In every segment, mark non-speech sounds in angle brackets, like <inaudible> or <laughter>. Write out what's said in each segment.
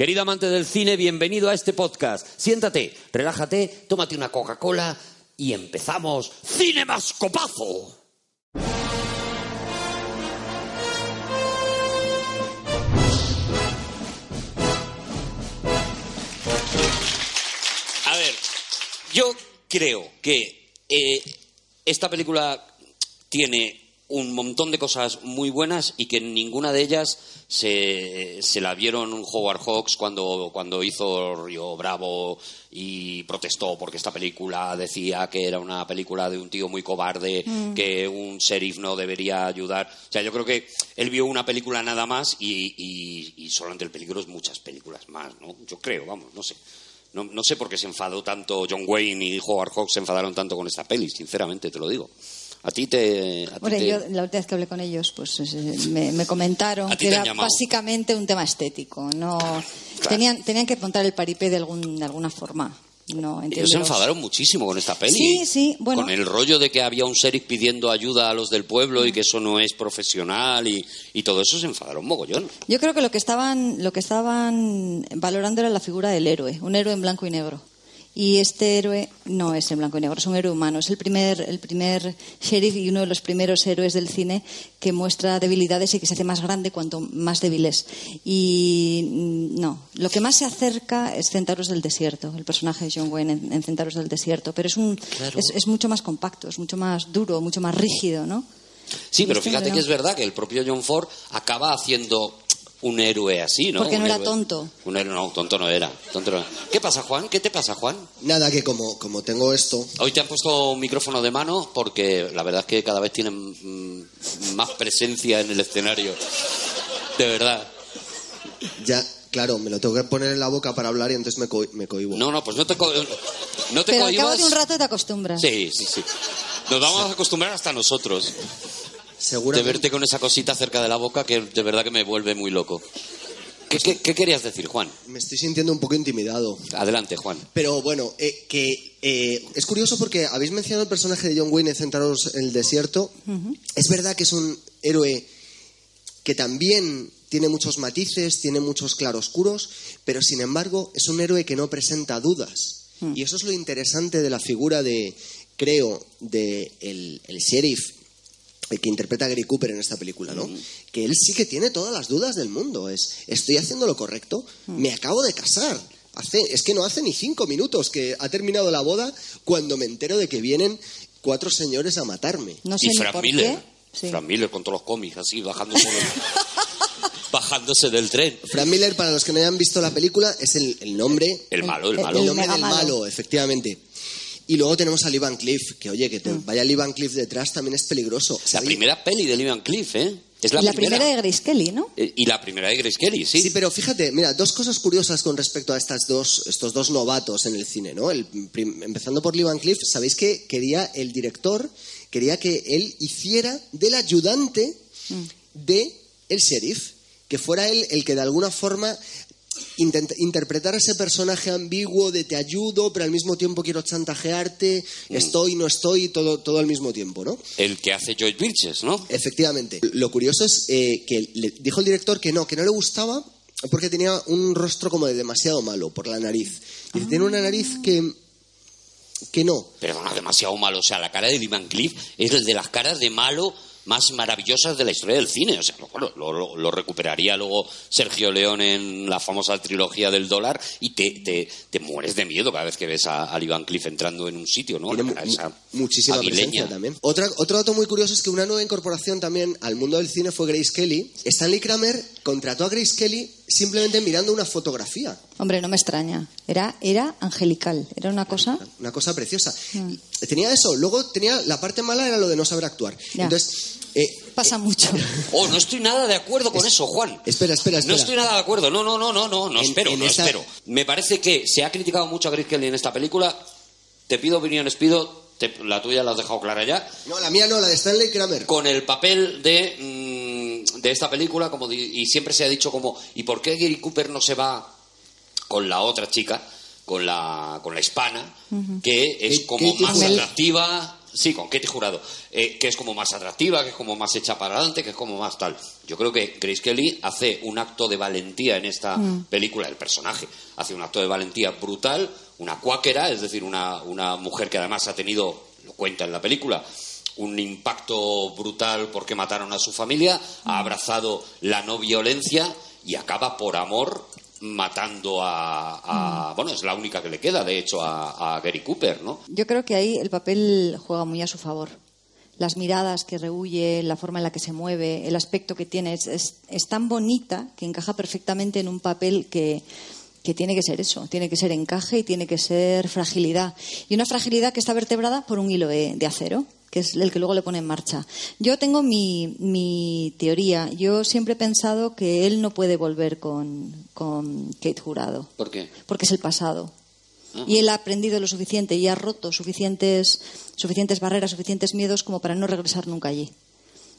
Querido amante del cine, bienvenido a este podcast. Siéntate, relájate, tómate una Coca-Cola y empezamos Cine Mascopazo. A ver, yo creo que eh, esta película tiene un montón de cosas muy buenas y que ninguna de ellas se, se la vieron Howard Hawks cuando, cuando hizo Río Bravo y protestó porque esta película decía que era una película de un tío muy cobarde, que un sheriff no debería ayudar. O sea, yo creo que él vio una película nada más y, y, y solamente el peligro es muchas películas más, ¿no? Yo creo, vamos, no sé. No, no sé por qué se enfadó tanto John Wayne y Howard Hawks se enfadaron tanto con esta peli, sinceramente te lo digo. A ti te. a ti te- yo la última vez que hablé con ellos, pues eh, me, me comentaron que era llamado. básicamente un tema estético. No tenían, tenían que contar el paripé de, algún, de alguna forma. No, Ellos se enfadaron muchísimo con esta peli. Sí, sí, bueno. Con el rollo de que había un sheriff pidiendo ayuda a los del pueblo y que eso no es profesional y, y todo eso se enfadaron mogollón. Yo creo que lo que estaban lo que estaban valorando era la figura del héroe, un héroe en blanco y negro. Y este héroe no es en blanco y negro, es un héroe humano. Es el primer, el primer sheriff y uno de los primeros héroes del cine que muestra debilidades y que se hace más grande cuanto más débil es. Y mm, no, lo que más se acerca es Centauros del Desierto, el personaje de John Wayne en, en Centauros del Desierto. Pero es, un, es, es mucho más compacto, es mucho más duro, mucho más rígido, ¿no? Sí, pero Este fíjate que es verdad que el propio John Ford acaba haciendo un héroe así, ¿no? Porque no era héroe- tonto. Un héroe, no, tonto no era. tonto no. ¿Qué pasa, Juan? ¿Qué te pasa, Juan? Nada, que como, como tengo esto, Hoy te han puesto un micrófono de mano porque la verdad es que cada vez tienen mm, más presencia en el escenario. De verdad. ya, claro, me lo tengo que poner en la boca para hablar y entonces me, co- me cohibo. No, no, pues no te, co- no te Pero al cabo cohibas. de un rato te acostumbras. Sí, sí, sí. Nos vamos a acostumbrar hasta nosotros de verte con esa cosita cerca de la boca que de verdad que me vuelve muy loco. ¿Qué, qué- qué querías decir, Juan? Me estoy sintiendo un poco intimidado. Adelante, Juan. Pero bueno, eh, que eh, es curioso porque habéis mencionado el personaje de John Wayne en en el Desierto. Es verdad que es un héroe que también tiene muchos matices, tiene muchos claroscuros, pero sin embargo es un héroe que no presenta dudas. Y eso es lo interesante de la figura de, creo, de el, el sheriff que interpreta a Gary Cooper en esta película, ¿no? Que él sí que tiene todas las dudas del mundo. Es, estoy haciendo lo correcto, me acabo de casar. Hace, es que no hace ni cinco minutos que ha terminado la boda cuando me entero de que vienen cuatro señores a matarme. No sé y Frank por Miller. qué. Sí. Frank Miller con todos los cómics así, bajándose del, <laughs> bajándose del tren. Frank Miller, para los que no hayan visto la película, es el, el nombre, El malo, el el- malo. el el nombre del malo. malo, efectivamente. Y luego tenemos a Lee Van Cleef, que oye, que te Mm. vaya Lee Van Cleef detrás también es peligroso. La primera peli de Lee Van Cleef, ¿eh? Es la, Y la primera de Grace Kelly, ¿no? Eh, Y la primera de Grace Kelly, sí. Sí, pero fíjate, mira, dos cosas curiosas con respecto a estas dos, estos dos novatos en el cine, ¿no? El prim- empezando por Lee Van Cleef, sabéis que quería el director quería que él hiciera del ayudante de el sheriff, que fuera él el que de alguna forma intent- interpretara ese personaje ambiguo de te ayudo, pero al mismo tiempo quiero chantajearte, estoy, no estoy, todo, todo al mismo tiempo, ¿no? El que hace George Birches, ¿no? Efectivamente. Lo curioso es eh, que le dijo el director que no, que no le gustaba porque tenía un rostro como de demasiado malo por la nariz. Dice, tiene una nariz que, que no. Perdona, demasiado malo. O sea, la cara de Van Cleef es el de las caras de malo más maravillosas de la historia del cine. O sea, lo, lo- lo- lo recuperaría luego Sergio León en la famosa trilogía del dólar y te, te, te mueres de miedo cada vez que ves a, a Lee Van Cleef entrando en un sitio, ¿no? Tiene La mu- cara esa muchísima aguileña. presencia también. Otra, otro dato muy curioso es que una nueva incorporación también al mundo del cine fue Grace Kelly. Stanley Kramer contrató a Grace Kelly simplemente mirando una fotografía. Hombre, no me extraña. Era, era angelical. Era una cosa. Una cosa preciosa. Mm. Tenía eso. Luego tenía la parte mala era lo de no saber actuar. Ya. Entonces, eh, Pasa mucho. <laughs> Oh, no estoy nada de acuerdo con eso, Juan. espera, espera, espera. No estoy nada de acuerdo. No, no, no, no, no, no En- espero, en no espero. Me parece que se ha criticado mucho a Grace Kelly en esta película. Te pido opiniones, pido. te- la tuya la has dejado clara ya. No, la mía no, la de Stanley Kramer. Con el papel de, mm, de esta película, como di- y siempre se ha dicho como, ¿y por qué Gary Cooper no se va con la otra chica, con la, con la hispana, que es como más atractiva? Sí, con Katie Jurado. eh, que es como más atractiva, que es como más hecha para adelante, que es como más tal. Yo creo que Grace Kelly hace un acto de valentía en esta película, el personaje hace un acto de valentía brutal, una cuáquera, es decir, una, una mujer que además ha tenido, lo cuenta en la película, un impacto brutal porque mataron a su familia, ha abrazado la no violencia y acaba por amor matando a, a- bueno es la única que le queda de hecho a, a Gary Cooper no Yo creo que ahí el papel juega muy a su favor. Las miradas que rehuye, la forma en la que se mueve, el aspecto que tiene, es, es- es tan bonita que encaja perfectamente en un papel que, que tiene que ser eso, tiene que ser encaje y tiene que ser fragilidad. Y una fragilidad que está vertebrada por un hilo de, de acero, que es el que luego le pone en marcha. Yo tengo mi, mi teoría. Yo siempre he pensado que él no puede volver con, con Kate Jurado ¿por qué? porque es el pasado. Y él ha aprendido lo suficiente y ha roto suficientes, suficientes barreras, suficientes miedos como para no regresar nunca allí.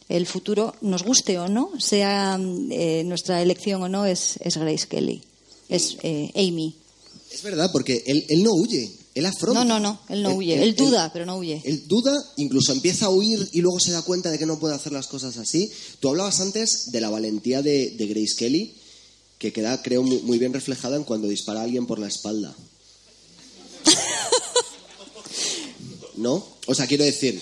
El futuro, nos guste o no, sea eh, nuestra elección o no, es, es Grace Kelly, es eh, Amy. Es verdad, porque él, él no huye, él afronta. No, no, no, él no huye. Él duda, pero no huye. Él duda, incluso empieza a huir y luego se da cuenta de que no puede hacer las cosas así. Tú hablabas antes de la valentía de, de Grace Kelly, que queda, creo, muy, muy bien reflejada en cuando dispara a alguien por la espalda. <laughs> ¿No? O sea, quiero decir,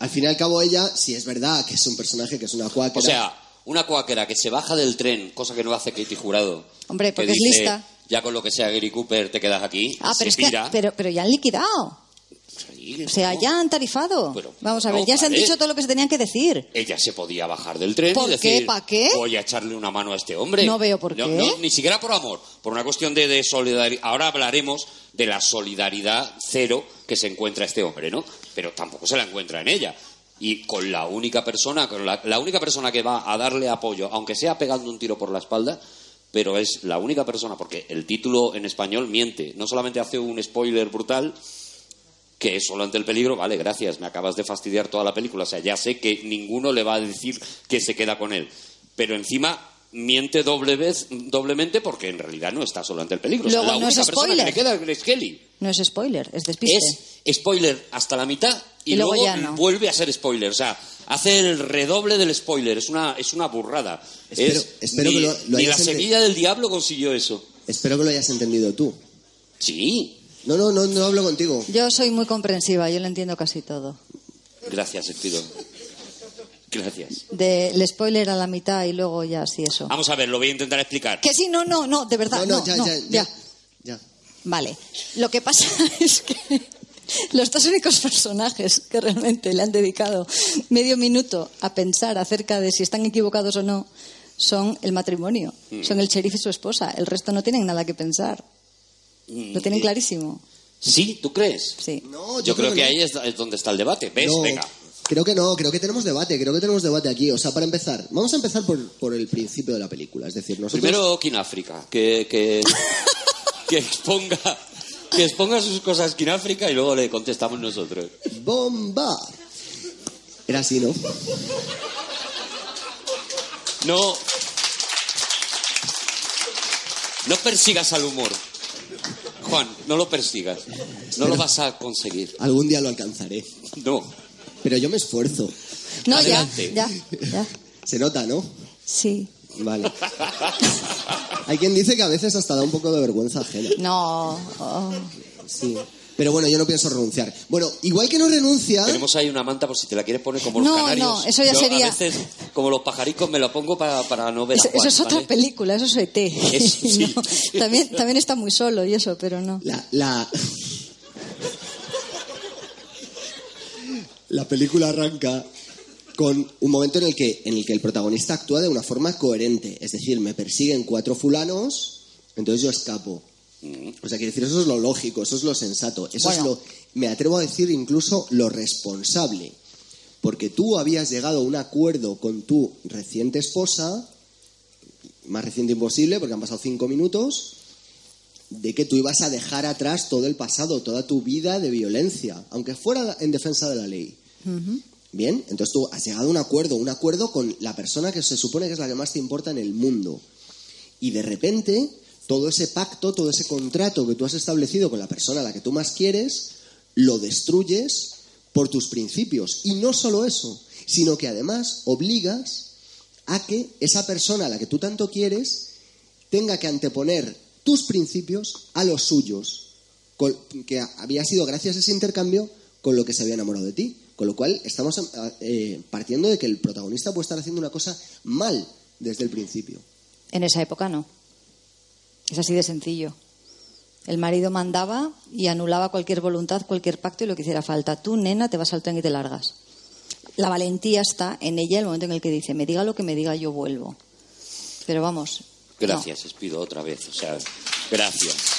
al fin y al cabo ella, si es verdad que es un personaje que es una cuáquera... o sea una cuáquera que se baja del tren cosa que no hace Katie Jurado Hombre, que porque es dice, lista. Ya con lo que sea Gary Cooper te quedas aquí Ah, pero se es que, pero, pero ya han liquidado. Sí, O sea, no. ya han tarifado. Pero, Vamos a ver, no, ya se han dicho todo lo que se tenían que decir. ella se podía bajar del tren ¿Por y qué? decir, ¿Pa qué? voy a echarle una mano a este hombre. No veo por No, qué. ni siquiera por amor, por una cuestión de, de solidaridad. Ahora hablaremos de la solidaridad cero que se encuentra este hombre, ¿no? Pero tampoco se la encuentra en ella. Y con la única persona, con la, la única persona que va a darle apoyo, aunque sea pegando un tiro por la espalda, pero es la única persona, porque el título en español miente. No solamente hace un spoiler brutal, que es solo ante el peligro, vale, gracias, me acabas de fastidiar toda la película. O sea, ya sé que ninguno le va a decir que se queda con él. Pero encima miente doble vez, doblemente porque en realidad no está solo ante el peligro. Luego la no es persona que spoiler. le queda es Kelly. No es spoiler, es despiste. Es spoiler hasta la mitad y, Y luego luego, ya no. vuelve a ser spoiler. O sea, hace el redoble del spoiler. Es una, es una burrada. Espero- Es- espero ni, que lo- lo ni la hayas semilla del diablo consiguió eso. Espero que lo hayas entendido tú. Sí. No, no, no, no hablo contigo. Yo soy muy comprensiva, yo lo entiendo casi todo. Gracias, Espiro. Gracias. Del spoiler a la mitad y luego ya sí eso. Vamos a ver, lo voy a intentar explicar. Que sí, no, no, no, de verdad, no, no, ya, no, ya, ya, ya. Vale. Lo que pasa <laughs> es que los dos únicos personajes que realmente le han dedicado medio minuto a pensar acerca de si están equivocados o no son el matrimonio, Mm. son el sheriff y su esposa. El resto no tienen nada que pensar. Lo tienen clarísimo. ¿Sí? ¿Tú crees? Sí. No, Yo, creo, que, no. ahí es, es donde está el debate. ¿Ves? No, Venga. Creo que no, creo que tenemos debate, creo que tenemos debate aquí. O sea, para empezar, vamos a empezar por, por el principio de la película. Es decir, nosotros... Primero Kináfrica, que, que, <laughs> que exponga que exponga sus cosas Kináfrica y luego le contestamos nosotros. ¡Bomba! Era así, ¿no? No. No persigas al humor. Juan, no lo persigas. No lo vas a conseguir. Algún día lo alcanzaré. No. Pero yo me esfuerzo. No, Adelante. ya, ya, ya. Se nota, ¿no? Sí. Vale. Hay quien dice que a veces hasta da un poco de vergüenza ajena. No. oh. Sí. Pero bueno, yo no pienso renunciar. Bueno, igual que no renuncia... Tenemos ahí una manta por si te la quieres poner como los No, canarios. no, eso ya Yo, sería- A veces, como los pajaricos, me lo pongo para, para no ver a Eso, Juan, eso es otra película, eso es ET. <laughs> Es- <laughs> sí. No, también, también está muy solo y eso, pero no. La, la... la película arranca con un momento en el que en el que el protagonista actúa de una forma coherente, es decir, me persiguen cuatro fulanos, entonces yo escapo. O sea, quiere decir, eso es lo lógico, eso es lo sensato, eso es lo, me atrevo a decir incluso lo responsable. Porque tú habías llegado a un acuerdo con tu reciente esposa, más reciente imposible, porque han pasado cinco minutos, de que tú ibas a dejar atrás todo el pasado, toda tu vida de violencia, aunque fuera en defensa de la ley. Bien, entonces tú has llegado a un acuerdo, un acuerdo con la persona que se supone que es la que más te importa en el mundo. Y de repente, todo ese pacto, todo ese contrato que tú has establecido con la persona a la que tú más quieres, lo destruyes por tus principios. Y no solo eso, sino que además obligas a que esa persona a la que tú tanto quieres tenga que anteponer tus principios a los suyos, que había sido gracias a ese intercambio con lo que se había enamorado de ti. Con lo cual estamos eh, partiendo de que el protagonista puede estar haciendo una cosa mal desde el principio. En esa época no. Es así de sencillo. El marido mandaba y anulaba cualquier voluntad, cualquier pacto y lo que hiciera falta. Tú, nena, te vas al tren y te largas. La valentía está en ella el momento en el que dice, me diga lo que me diga, yo vuelvo. Pero vamos. no. Gracias, Espido, otra vez. O sea, gracias.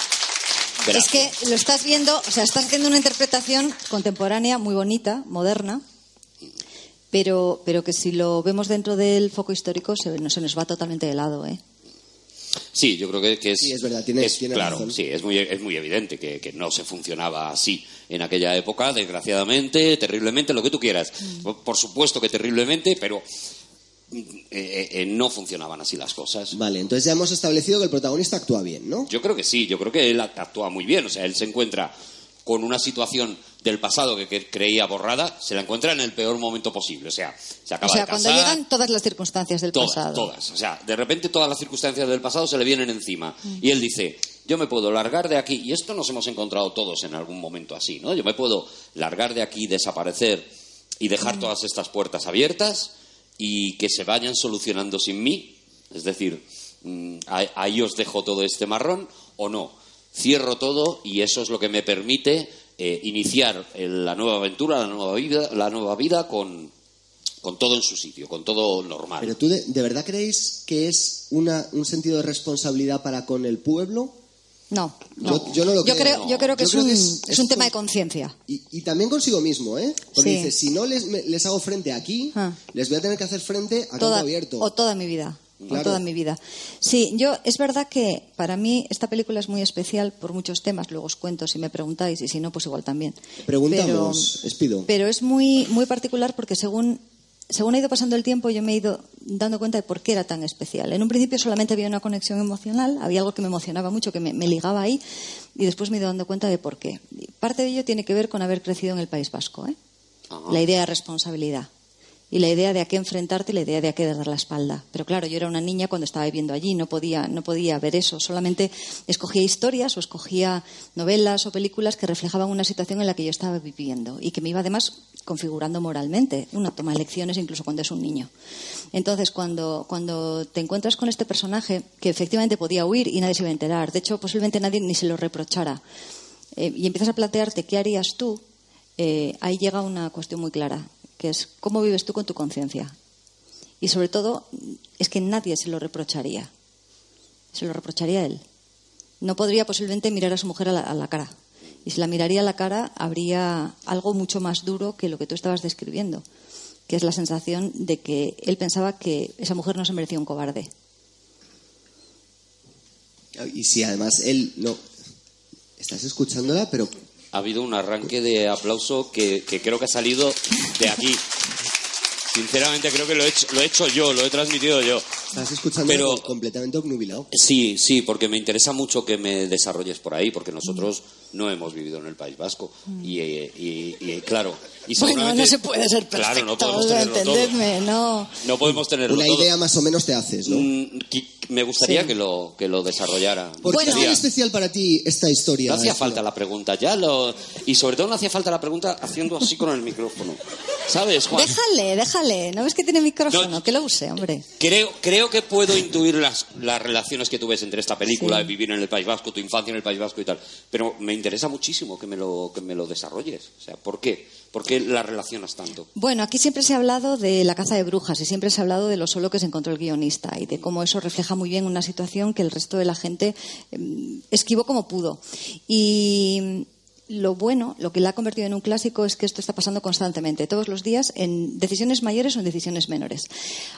Es que lo estás viendo, o sea, estás haciendo una interpretación contemporánea muy bonita, moderna, pero, pero que si lo vemos dentro del foco histórico se, no, se nos va totalmente de lado, ¿eh? Sí, yo creo que, que es. Sí, es verdad, tiene- es- tiene claro, razón. sí, es muy, es muy evidente que, que no se funcionaba así en aquella época, desgraciadamente, terriblemente, lo que tú quieras. Mm. Por, por supuesto que terriblemente, pero eh, eh, no funcionaban así las cosas. Vale, entonces ya hemos establecido que el protagonista actúa bien, ¿no? Yo creo que sí, yo creo que él actúa muy bien. O sea, él se encuentra con una situación del pasado que, creía borrada, se la encuentra en el peor momento posible. O sea, se acaba O sea, de cuando llegan todas las circunstancias del Todas, pasado. todas. O sea, de repente todas las circunstancias del pasado se le vienen encima. Mm. Y él dice, yo me puedo largar de aquí, y esto nos hemos encontrado todos en algún momento así, ¿no? Yo me puedo largar de aquí, desaparecer y dejar Mm. todas estas puertas abiertas y que se vayan solucionando sin mí. Es decir, mm, ahí os dejo todo este marrón o no. Cierro todo y eso es lo que me permite eh, iniciar la nueva aventura, la nueva vida, la nueva vida con, con todo en su sitio, con todo normal. Pero tú, de, de verdad creéis que es una, un sentido de responsabilidad para con el pueblo? No, Yo- yo no lo yo creo, creo, no. yo creo que, Yo es, creo un, que es, un tema de conciencia. Y, y también consigo mismo, ¿eh? Porque Sí. dice, si no les, me- les hago frente aquí, Ah. les voy a tener que hacer frente a toda, abierto. o toda mi vida. o toda mi vida. Sí, yo es verdad que para mí esta película es muy especial por muchos temas. Luego os cuento si me preguntáis y si no, pues igual también. Preguntamos, Espido. Pero es muy, muy particular porque según, según ha ido pasando el tiempo yo me he ido dando cuenta de por qué era tan especial. En un principio solamente había una conexión emocional, había algo que me emocionaba mucho, que me, me ligaba ahí, y después me he ido dando cuenta de por qué. Parte de ello tiene que ver con haber crecido en el País Vasco. ¿eh? Ajá. La idea de responsabilidad. Y la idea de a qué enfrentarte y la idea de a qué dar la espalda. Pero claro, yo era una niña cuando estaba viviendo allí, no podía, no podía ver eso. Solamente escogía historias o escogía novelas o películas que reflejaban una situación en la que yo estaba viviendo y que me iba además configurando moralmente. Uno toma lecciones incluso cuando es un niño. Entonces, cuando, cuando te encuentras con este personaje que efectivamente podía huir y nadie se iba a enterar, de hecho, posiblemente nadie ni se lo reprochara, eh, y empiezas a plantearte qué harías tú, eh, ahí llega una cuestión muy clara, que es cómo vives tú con tu conciencia. Y sobre todo, es que nadie se lo reprocharía. Se lo reprocharía él. No podría posiblemente mirar a su mujer a la, a la cara. Y si la miraría a la cara, habría algo mucho más duro que lo que tú estabas describiendo, que es la sensación de que él pensaba que esa mujer no se merecía un cobarde. Y si además él no... Estás escuchándola, pero ha habido un arranque de aplauso que, que creo que ha salido de aquí. Sinceramente creo que lo he hecho, lo he hecho yo, lo he transmitido yo. estás escuchando Pero- completamente obnubilado. Sí, sí, porque me interesa mucho que me desarrolles por ahí, porque nosotros no hemos vivido en el País Vasco. Y, eh, y- y, claro, y Bueno, no se puede ser perfecto, Claro, no podemos tenerlo todo. no. No podemos tenerlo Una todo. idea más o menos te haces, ¿no? Mm, Me gustaría Sí. que, lo, que lo desarrollara. ¿Por qué Bueno. es tan especial para ti esta historia? No hacía falta la pregunta, ya lo... Y sobre todo no hacía falta la pregunta haciendo así con el micrófono. ¿Sabes, Juan? Déjale, déjale. ¿No ves que tiene micrófono? No. Que lo use, hombre. Creo, creo creo que puedo intuir las, las relaciones que tú ves entre esta película, Sí. de vivir en el País Vasco, tu infancia en el País Vasco y tal. Pero me interesa muchísimo que me lo, que me lo desarrolles. O sea, ¿por qué? ¿Por qué la relacionas tanto? Bueno, aquí siempre se ha hablado de la caza de brujas y siempre se ha hablado de lo solo que se encontró el guionista y de cómo eso refleja muy bien una situación que el resto de la gente eh, esquivó como pudo. Y lo bueno, lo que la ha convertido en un clásico es que esto está pasando constantemente, todos los días, en decisiones mayores o en decisiones menores.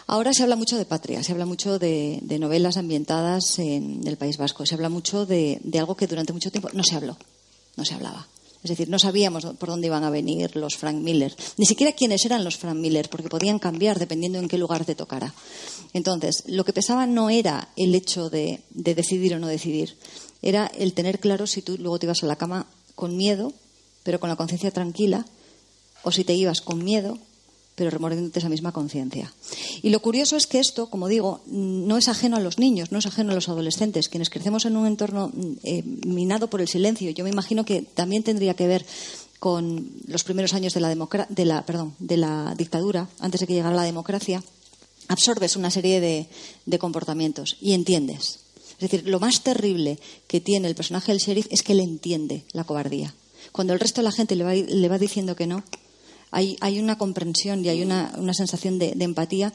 Ahora se habla mucho de patria, se habla mucho de, novelas ambientadas en el País Vasco, se habla mucho de algo que durante mucho tiempo no se habló, no se hablaba. Es decir, no sabíamos por dónde iban a venir los Frank Miller, ni siquiera quiénes eran los Frank Miller, porque podían cambiar dependiendo en qué lugar te tocara. Entonces, lo que pesaba no era el hecho de, de decidir o no decidir, era el tener claro si tú luego te ibas a la cama con miedo, pero con la conciencia tranquila, o si te ibas con miedo, pero remordiéndote esa misma conciencia. Y lo curioso es que esto, como digo, no es ajeno a los niños, no es ajeno a los adolescentes, quienes crecemos en un entorno eh, minado por el silencio. Yo me imagino que también tendría que ver con los primeros años de la, de la, perdón, de la dictadura, antes de que llegara la democracia, absorbes una serie de, comportamientos y entiendes. Es decir, lo más terrible que tiene el personaje del sheriff es que él entiende la cobardía. Cuando el resto de la gente le va, le va diciendo que no, hay, hay una comprensión y hay una, una sensación de, de empatía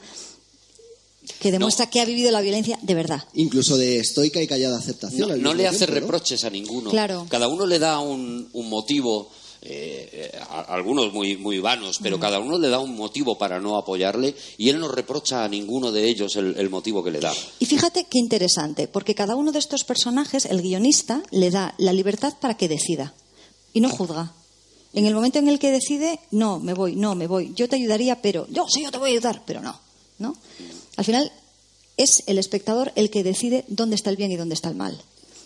que demuestra que ha vivido la violencia de verdad. Incluso de estoica y callada aceptación. No, le hace tiempo, ¿no? reproches a ninguno. Claro. Cada uno le da un, un motivo, eh, a- algunos muy, muy vanos, Mm. pero cada uno le da un motivo para no apoyarle y él no reprocha a ninguno de ellos el, el motivo que le da. Y fíjate qué interesante, porque cada uno de estos personajes, el guionista, le da la libertad para que decida y no juzga. En el momento en el que decide, no, me voy, no, me voy, yo te ayudaría, pero yo sí, yo te voy a ayudar, pero no, ¿no? Al final es el espectador el que decide dónde está el bien y dónde está el mal.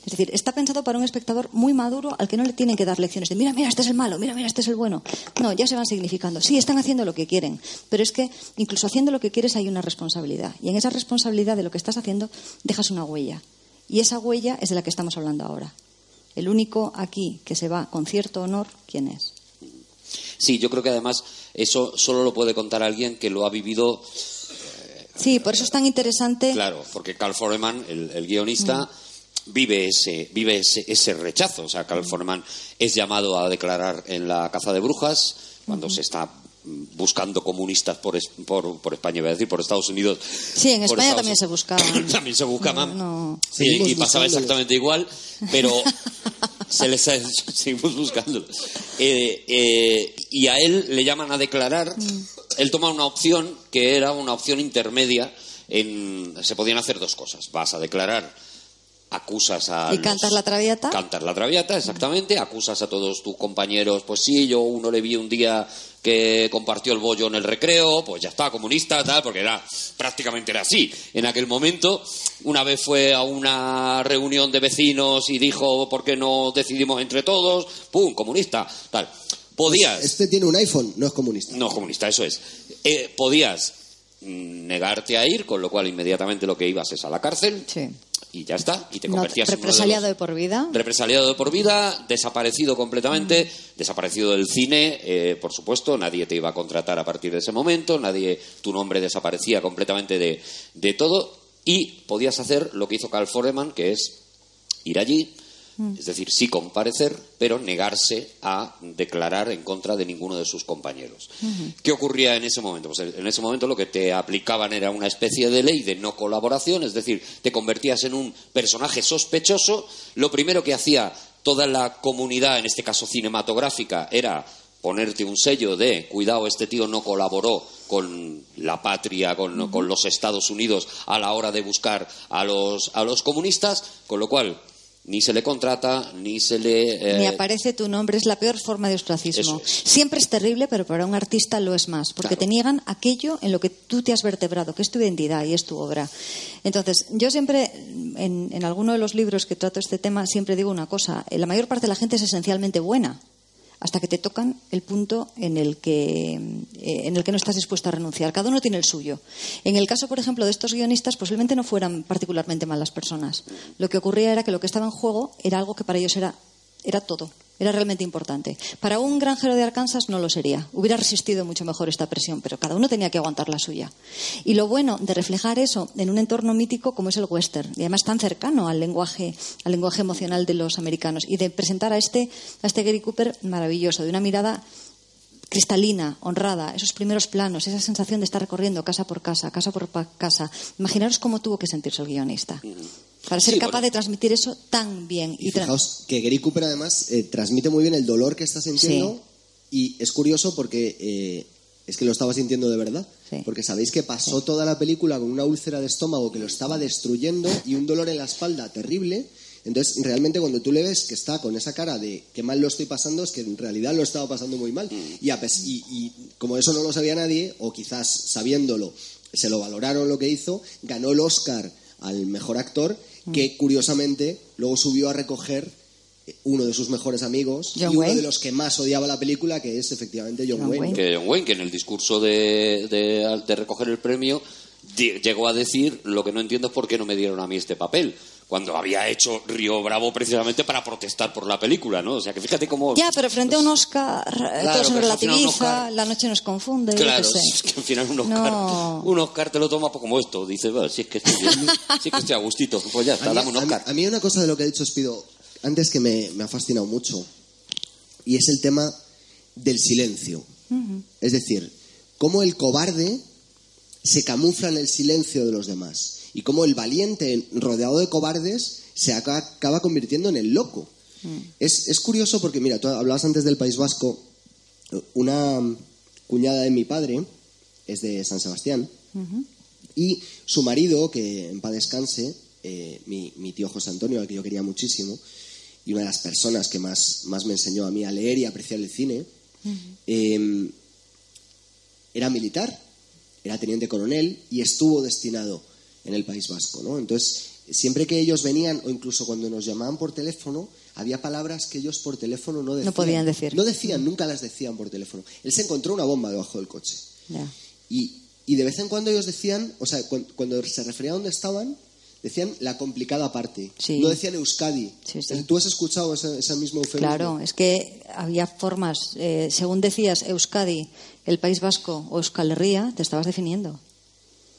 Es decir, está pensado para un espectador muy maduro al que no le tienen que dar lecciones de mira, mira, este es el malo, mira, mira, este es el bueno. No, ya se van significando. Sí, están haciendo lo que quieren, pero es que incluso haciendo lo que quieres hay una responsabilidad. Y en esa responsabilidad de lo que estás haciendo dejas una huella. Y esa huella es de la que estamos hablando ahora. El único aquí que se va con cierto honor, ¿quién es? Sí, yo creo que además eso solo lo puede contar alguien que lo ha vivido Sí, por eso es tan interesante. Claro, porque Carl Foreman, el, el guionista, vive ese vive ese, ese rechazo. O sea, Carl Foreman es llamado a declarar en la caza de brujas cuando se está mm, buscando comunistas por, es- por, por España, iba a decir, por Estados Unidos. Sí, en España Estados también se buscaban. <laughs> también se buscaban. No, no. Y- pasaba exactamente igual, pero <laughs> se les ha- seguimos buscándolo. Eh, eh, y a él le llaman a declarar. Mm. Él toma una opción que era una opción intermedia. En, se podían hacer dos cosas. Vas a declarar, acusas a. ¿Y los- cantas la traviata? Cantar la traviata, exactamente. Acusas a todos tus compañeros. Pues sí, yo uno le vi un día que compartió el bollo en el recreo, pues ya está, comunista, tal, porque era prácticamente era así. En aquel momento, una vez fue a una reunión de vecinos y dijo, ¿por qué no decidimos entre todos? ¡Pum! Comunista, tal. Podías. Este tiene un iPhone, no es comunista. No, comunista, eso es. Eh, podías mm, negarte a ir, con lo cual inmediatamente lo que ibas es a la cárcel Sí. Y ya está, y te No, convertías en de represaliado los- de por vida. Represaliado de por vida, desaparecido completamente, desaparecido del cine, eh, por supuesto, nadie te iba a contratar a partir de ese momento, nadie, tu nombre desaparecía completamente de, de todo, y podías hacer lo que hizo Carl Foreman, que es ir allí, es decir, sí comparecer, pero negarse a declarar en contra de ninguno de sus compañeros. ¿Qué ocurría en ese momento? Pues en ese momento lo que te aplicaban era una especie de ley de no colaboración, es decir, te convertías en un personaje sospechoso. Lo primero que hacía toda la comunidad, en este caso cinematográfica, era ponerte un sello de cuidado, este tío no colaboró con la patria, con, con los Estados Unidos a la hora de buscar a los, a los comunistas, con lo cual ni se le contrata, ni se le... eh, Ni aparece tu nombre, es la peor forma de ostracismo. Es. Siempre es terrible, pero para un artista lo es más, porque Claro. te niegan aquello en lo que tú te has vertebrado, que es tu identidad y es tu obra. Entonces, yo siempre, en, en alguno de los libros que trato este tema, siempre digo una cosa, eh, la mayor parte de la gente es esencialmente buena, hasta que te tocan el punto en el que, eh, en el que no estás dispuesto a renunciar. Cada uno tiene el suyo. En el caso, por ejemplo, de estos guionistas, posiblemente no fueran particularmente malas personas. Lo que ocurría era que lo que estaba en juego era algo que para ellos era, era todo. Era realmente importante. Para un granjero de Arkansas no lo sería. Hubiera resistido mucho mejor esta presión, pero cada uno tenía que aguantar la suya. Y lo bueno de reflejar eso en un entorno mítico como es el western, y además tan cercano al lenguaje, al lenguaje emocional de los americanos, y de presentar a este, a este Gary Cooper maravilloso, de una mirada cristalina, honrada, esos primeros planos, esa sensación de estar recorriendo casa por casa, casa por casa. Imaginaros cómo tuvo que sentirse el guionista para ser Sí, capaz de transmitir eso tan bien. Y fijaos que Gary Cooper además eh, transmite muy bien el dolor que está sintiendo y es curioso porque eh, es que lo estaba sintiendo de verdad. Sí. Porque sabéis que pasó toda la película con una úlcera de estómago que lo estaba destruyendo y un dolor en la espalda terrible. Entonces, realmente cuando tú le ves que está con esa cara de qué mal lo estoy pasando, es que en realidad lo estaba pasando muy mal. Y, a y como eso no lo sabía nadie, o quizás sabiéndolo, se lo valoraron lo que hizo, ganó el Oscar al mejor actor, que curiosamente luego subió a recoger eh, uno de sus mejores amigos John y uno Wayne. de los que más odiaba la película, que es efectivamente John, John Wayne. Wayne. que John Wayne, que en el discurso de, de- de recoger el premio llegó a decir lo que no entiendo es por qué no me dieron a mí este papel cuando había hecho Río Bravo precisamente para protestar por la película, ¿no? O sea que fíjate cómo Ya, pero frente a un Oscar, eh, Claro, todo se relativiza, Oscar- la noche nos confunde. yo Claro, qué sé. <laughs> es que al final un Oscar, No. un Oscar te lo toma como esto. Dice, bueno, si es que estoy bien, si es que estoy a gustito, pues ya está, A mí, dame un a mí- Oscar. a mí hay una cosa de lo que ha dicho Espido antes que me, me ha fascinado mucho y es el tema del silencio. Es decir, cómo el cobarde se camufla en el silencio de los demás y cómo el valiente rodeado de cobardes se aca- acaba convirtiendo en el loco. Es, es curioso porque, mira, tú hablabas antes del País Vasco. Una cuñada de mi padre es de San Sebastián y su marido, que en paz descanse, eh, mi, mi tío José Antonio, al que yo quería muchísimo, y una de las personas que más, más me enseñó a mí a leer y apreciar el cine, eh, era militar, era teniente coronel y estuvo destinado en el País Vasco. ¿no? Entonces, siempre que ellos venían, o incluso cuando nos llamaban por teléfono, había palabras que ellos por teléfono no decían. podían decir. No decían, nunca las decían por teléfono. Él se encontró una bomba debajo del coche. Y, y de vez en cuando ellos decían, o sea, cuan- cuando, se refería a dónde estaban, decían la complicada parte. Sí. No decían Euskadi. Sí, sí. ¿Tú has escuchado ese, ese mismo eufemismo? Claro, es que había formas, eh, según decías Euskadi, el País Vasco o Euskal Herria, te estabas definiendo.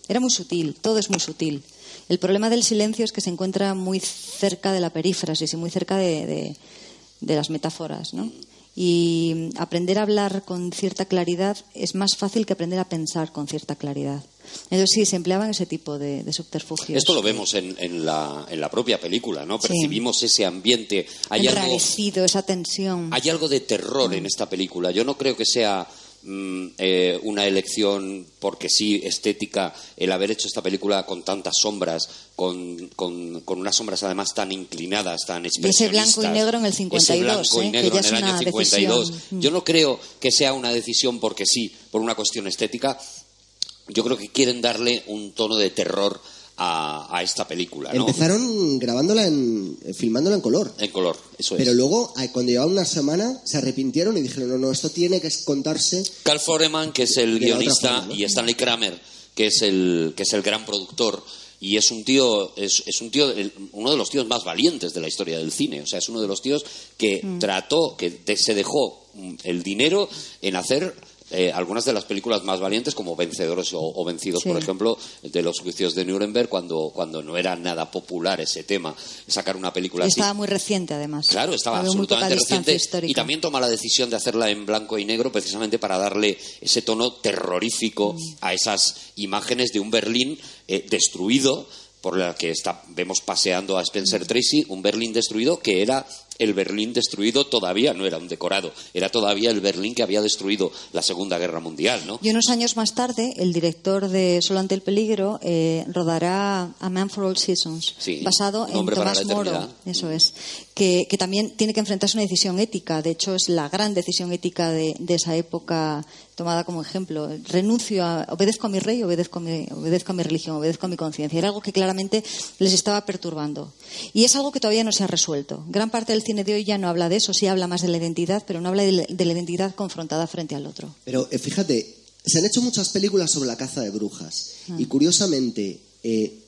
Era muy sutil, todo es muy sutil. El problema del silencio es que se encuentra muy cerca de la perífrasis y muy cerca de, de- de las metáforas, ¿no? Y aprender a hablar con cierta claridad es más fácil que aprender a pensar con cierta claridad. Entonces sí, se empleaban ese tipo de, de subterfugios. Esto lo vemos en, en la, en la propia película, ¿no? Sí. Percibimos ese ambiente. Hay algo, esa tensión. hay algo de terror Mm. en esta película. Yo no creo que sea mm, eh, una elección porque sí estética el haber hecho esta película con tantas sombras, con, con- con unas sombras además tan inclinadas, tan ese expresionistas. blanco y negro en el Ese 52, blanco y ¿eh? que negro ya en el año una 52. decisión. Yo no creo que sea una decisión porque sí, por una cuestión estética. Yo creo que quieren darle un tono de terror a, a esta película, ¿no? Empezaron grabándola en, eh, filmándola en color. En color, eso Pero es. luego, a- cuando llevaban una semana, se arrepintieron y dijeron, no, no, esto tiene que contarse. Carl Foreman, que es el guionista, forma, ¿no? y Stanley Kramer, que es el, que es el gran productor. Y es un tío, es, es un tío, el- uno de los tíos más valientes de la historia del cine. O sea, es uno de los tíos que Mm. trató, que de- se dejó mm, el dinero en hacer eh, algunas de las películas más valientes, como Vencedores o, o Vencidos, Sí. por ejemplo, de los juicios de Nuremberg, cuando, cuando no era nada popular ese tema. Sacar una película Y así. estaba muy reciente, además. Claro, estaba Había absolutamente reciente histórica. y también toma la decisión de hacerla en blanco y negro precisamente para darle ese tono terrorífico Mm. a esas imágenes de un Berlín eh, destruido por la que está, vemos paseando a Mm. Spencer Tracy, un Berlín destruido que era el Berlín destruido todavía, no era un decorado, era todavía el Berlín que había destruido la Segunda Guerra Mundial, ¿no? Y unos años más tarde, el director de Solo ante el peligro eh, rodará A Man for All Seasons, Sí, basado en Tomás Moro. Eso es. Que, que también tiene que enfrentarse a una decisión ética. De hecho, es la gran decisión ética de, de esa época tomada como ejemplo. Renuncio a, obedezco a mi rey, obedezco a mi, obedezco a mi religión, obedezco a mi conciencia. Era algo que claramente les estaba perturbando. Y es algo que todavía no se ha resuelto. Gran parte del cine de hoy ya no habla de eso, sí habla más de la identidad, pero no habla de la- de la identidad confrontada frente al otro. Pero eh, fíjate, se han hecho muchas películas sobre la caza de brujas. Y curiosamente, eh,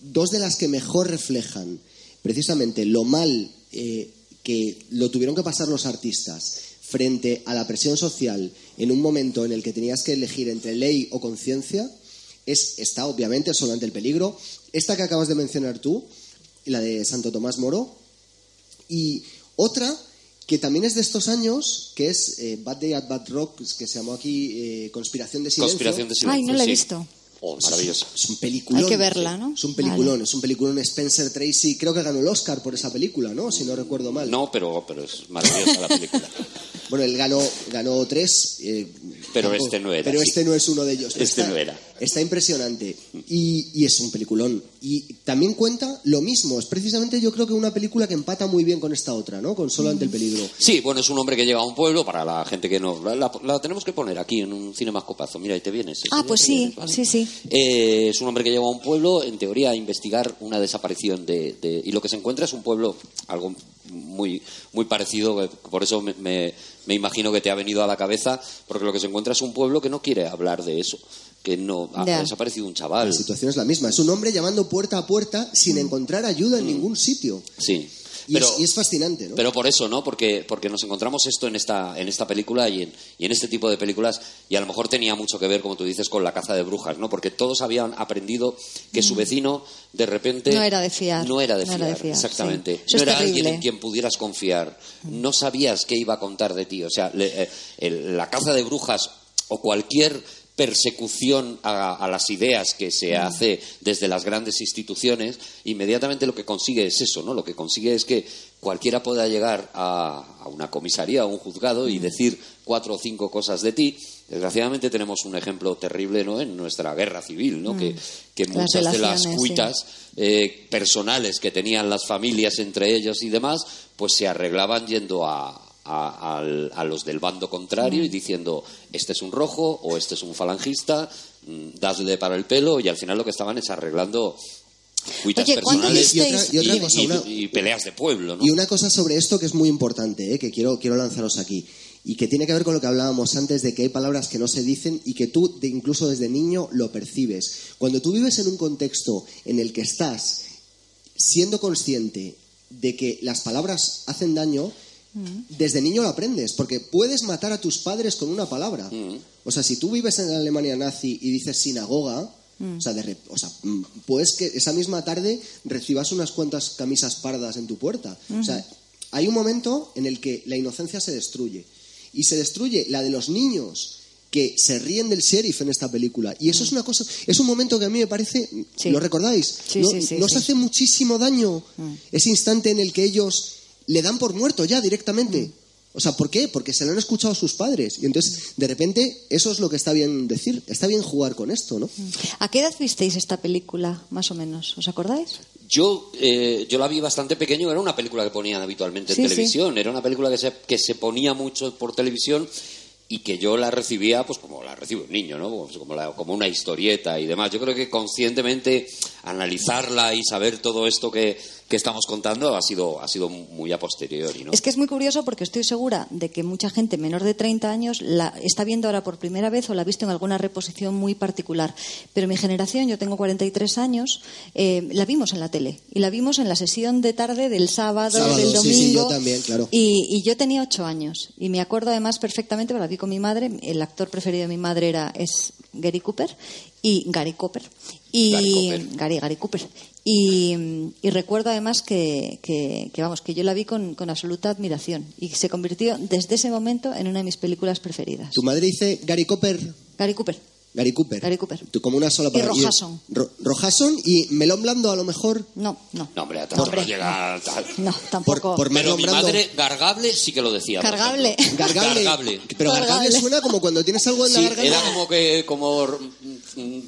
dos de las que mejor reflejan precisamente lo mal eh, que lo tuvieron que pasar los artistas frente a la presión social en un momento en el que tenías que elegir entre ley o conciencia, es, está obviamente solo ante el peligro. Esta que acabas de mencionar tú, la de Santo Tomás Moro, y otra que también es de estos años, que es eh, Bad Day at Bad Rock, que se llamó aquí eh, Conspiración de Silencio. Conspiración de silencio. Ay, no la he sí. visto. Oh, maravilloso. Es un peliculón. Hay que verla, ¿no? Es un peliculón, Vale. es un peliculón. Spencer Tracy, creo que ganó el Oscar por esa película, ¿no? Si no recuerdo mal. No, pero, pero es maravillosa la película. <laughs> Bueno, él ganó, ganó tres. eh, Pero tampoco- este no era, Pero sí. este no es uno de ellos. Este está, no era. Está impresionante. Y, y es un peliculón. Y también cuenta lo mismo. Es precisamente yo creo que una película que empata muy bien con esta otra, ¿no? Con Solo ante el peligro. Sí, bueno, es un hombre que llega a un pueblo, para la gente que no... La, la- la tenemos que poner aquí en un cine más copazo. Mira, y te vienes. Ah, pues sí, vienes, ¿vale? sí, sí. Eh, es un hombre que llega a un pueblo, en teoría, a investigar una desaparición de, de- Y lo que se encuentra es un pueblo, algo muy, muy parecido, eh, por eso me, me- me imagino que te ha venido a la cabeza, porque lo que se encuentra es un pueblo que no quiere hablar de eso, que no... Ha, desaparecido un chaval. La situación es la misma. Es un hombre llamando puerta a puerta sin encontrar ayuda en ningún sitio. Sí. Y, Mm. Pero, es, y es fascinante, ¿no? Pero por eso, ¿no? Porque, porque nos encontramos esto en esta, en esta película y en, y en este tipo de películas, y a lo mejor tenía mucho que ver, como tú dices, con la caza de brujas, ¿no? Porque todos habían aprendido que su vecino, de repente. Mm. No era de fiar. No era de No fiar, era de fiar, exactamente. sí. No era alguien en quien pudieras confiar. No sabías qué iba a contar de ti. O sea, le- eh, el- la caza de brujas o cualquier persecución a, a las ideas que se Mm. hace desde las grandes instituciones, inmediatamente lo que consigue es eso, ¿no? Lo que consigue es que cualquiera pueda llegar a, a una comisaría o un juzgado Mm. y decir cuatro o cinco cosas de ti. Desgraciadamente tenemos un ejemplo terrible, ¿no? En nuestra guerra civil, ¿no? Que, que Mm. Las muchas de las cuitas eh, personales que tenían las familias entre ellos y demás, pues se arreglaban yendo a, a, al- a los del bando contrario y diciendo este es un rojo o este es un falangista, mm, dadle para el pelo y al final lo que estaban es arreglando cuitas Oye, ¿cuándo personales Y otra, visteis? y otra y- cosa, y- una- y peleas de pueblo, ¿no? Y una cosa sobre esto que es muy importante, ¿eh? que quiero, quiero lanzaros aquí, y que tiene que ver con lo que hablábamos antes de que hay palabras que no se dicen y que tú, de- incluso desde niño, lo percibes. Cuando tú vives en un contexto en el que estás siendo consciente de que las palabras hacen daño, desde niño lo aprendes, porque puedes matar a tus padres con una palabra. O sea, si tú vives en la Alemania nazi y dices sinagoga, o sea, de rep- o sea, mm, puedes que esa misma tarde recibas unas cuantas camisas pardas en tu puerta. O sea, hay un momento en el que la inocencia se destruye. Y se destruye la de los niños que se ríen del sheriff en esta película. Y eso es una cosa, es un momento que a mí me parece, Sí. ¿lo recordáis? Sí, ¿No, sí, sí, nos sí. hace muchísimo daño ese instante en el que ellos le dan por muerto ya directamente. O sea, ¿por qué? Porque se lo han escuchado sus padres. Y entonces, de repente, eso es lo que está bien decir. Está bien jugar con esto, ¿no? ¿A qué edad visteis esta película, más o menos? ¿Os acordáis? Yo, eh, yo la vi bastante pequeño, era una película que ponían habitualmente en Sí, sí. televisión, era una película que se, que se ponía mucho por televisión y que yo la recibía pues como la recibe un niño, ¿no? Pues como, la- como una historieta y demás. Yo creo que conscientemente analizarla y saber todo esto que, que estamos contando ha sido, ha sido muy a posteriori, ¿no? Es que es muy curioso porque estoy segura de que mucha gente menor de 30 años la está viendo ahora por primera vez o la ha visto en alguna reposición muy particular. Pero mi generación, yo tengo 43 años, eh, la vimos en la tele y la vimos en la sesión de tarde del sábado, Sábado, del sí, domingo. sí, yo también, claro. Y, y yo tenía 8 años y me acuerdo además perfectamente, la vi con mi madre, el actor preferido de mi madre era es Gary Cooper y Gary Cooper y Gary Cooper. Gary, Gary Cooper. Y, y recuerdo además que, que- que, vamos, que yo la vi con, con absoluta admiración y se convirtió desde ese momento en una de mis películas preferidas. Tu madre dice Gary Cooper. Gary Cooper. Gary Cooper. Gary Cooper. Tú como una sola Y palabra. Rojason. Ro- Rojason y melón blando a lo mejor. No, no. No, hombre, a No, tanto hombre, no llega a tal. No, tampoco. por Pero mi nombrando- madre, Gargable, sí que lo decía. por. Gargable. Gargable. Pero gargable Gargable. suena como cuando tienes algo en la Sí, garganta. era como que, como, mm,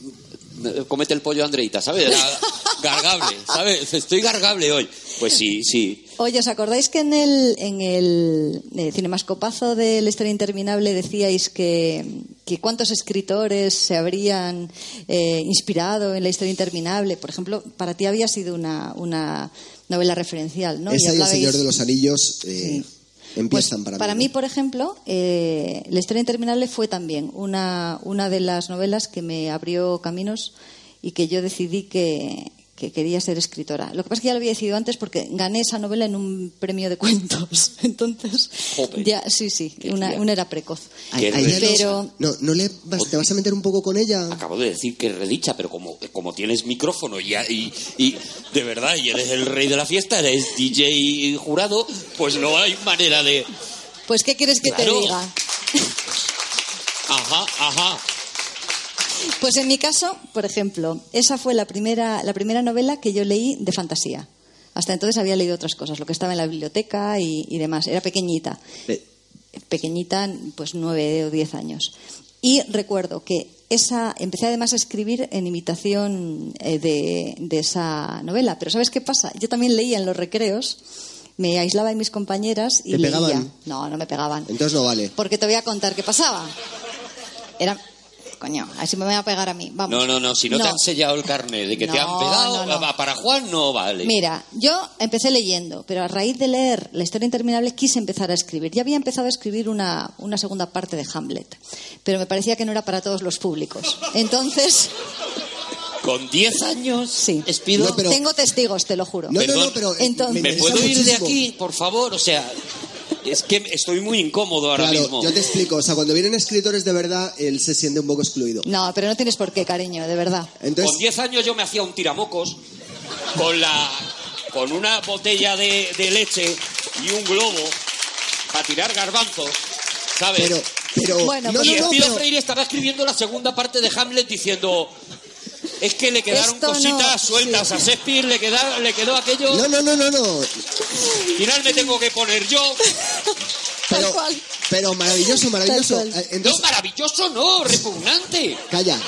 comete el pollo Andreita, ¿sabes? <laughs> Gargable, ¿sabes? Estoy gargable hoy. Pues sí, sí. Oye, ¿os acordáis que en el, en el eh, cinemascopazo de la historia interminable decíais que, que cuántos escritores se habrían eh, inspirado en la historia interminable? Por ejemplo, para ti había sido una, una novela referencial, ¿no? Esa y el Señor de los Anillos eh, empiezan Pues, para, mí. por ejemplo, eh, La historia interminable fue también una, una de las novelas que me abrió caminos y que yo decidí que, que quería ser escritora. Lo que pasa es que ya lo había decidido antes porque gané esa novela en un premio de cuentos. <laughs> Entonces, Jope. ya, sí, sí, una, era precoz. Ay, Pero- no, no le vas- te vas a meter un poco con ella. Acabo de decir que es redicha, pero como, como tienes micrófono y, y, y de verdad, y eres el rey de la fiesta, eres DJ jurado, pues no hay manera de... Pues, ¿qué quieres que Claro. te diga? Ajá, ajá. Pues en mi caso, por ejemplo, esa fue la primera, la primera novela que yo leí de fantasía. Hasta entonces había leído otras cosas, lo que estaba en la biblioteca y, y demás. Era pequeñita. Eh, Pequeñita, pues nueve o diez años. Y recuerdo que esa, empecé además a escribir en imitación eh, de, de esa novela. Pero ¿sabes qué pasa? Yo también leía en los recreos, me aislaba de mis compañeras y ¿Te leía. pegaban? No, no me pegaban. Entonces no vale. Porque te voy a contar qué pasaba. Era. Coño, así me voy a pegar a mí. Vamos. No, no, no, si no, te han sellado el carnet de que te han No, pegado, no, no. para Juan no vale. Mira, yo empecé leyendo, pero a raíz de leer La historia interminable quise empezar a escribir. Ya había empezado a escribir una, una segunda parte de Hamlet, pero me parecía que no era para todos los públicos. Entonces, <laughs> Con 10 años, Sí. Espido, No, pero- tengo testigos, te lo juro. No, no, Perdón. no, pero eh, Entonces- ¿me puedo ir de aquí, por favor? O sea, es que estoy muy incómodo ahora Claro, mismo. yo te explico. O sea, cuando vienen escritores de verdad, él se siente un poco excluido. No, pero no tienes por qué, cariño, de verdad. Entonces, Con 10 años yo me hacía un tiramocos con la con una botella de, de leche y un globo para tirar garbanzos, ¿sabes? pero, pero, Bueno, no, pues- y no, no, Freire estaba escribiendo la segunda parte de Hamlet diciendo es que le quedaron Esto no, cositas sueltas sí. a Shakespeare, le, queda- le quedó aquello. no, no, no, no, no. Al final me tengo que poner yo. <laughs> Tal Pero, cual. pero maravilloso, maravilloso. Tal. Eh, No, Entonces, maravilloso, no, repugnante. calla.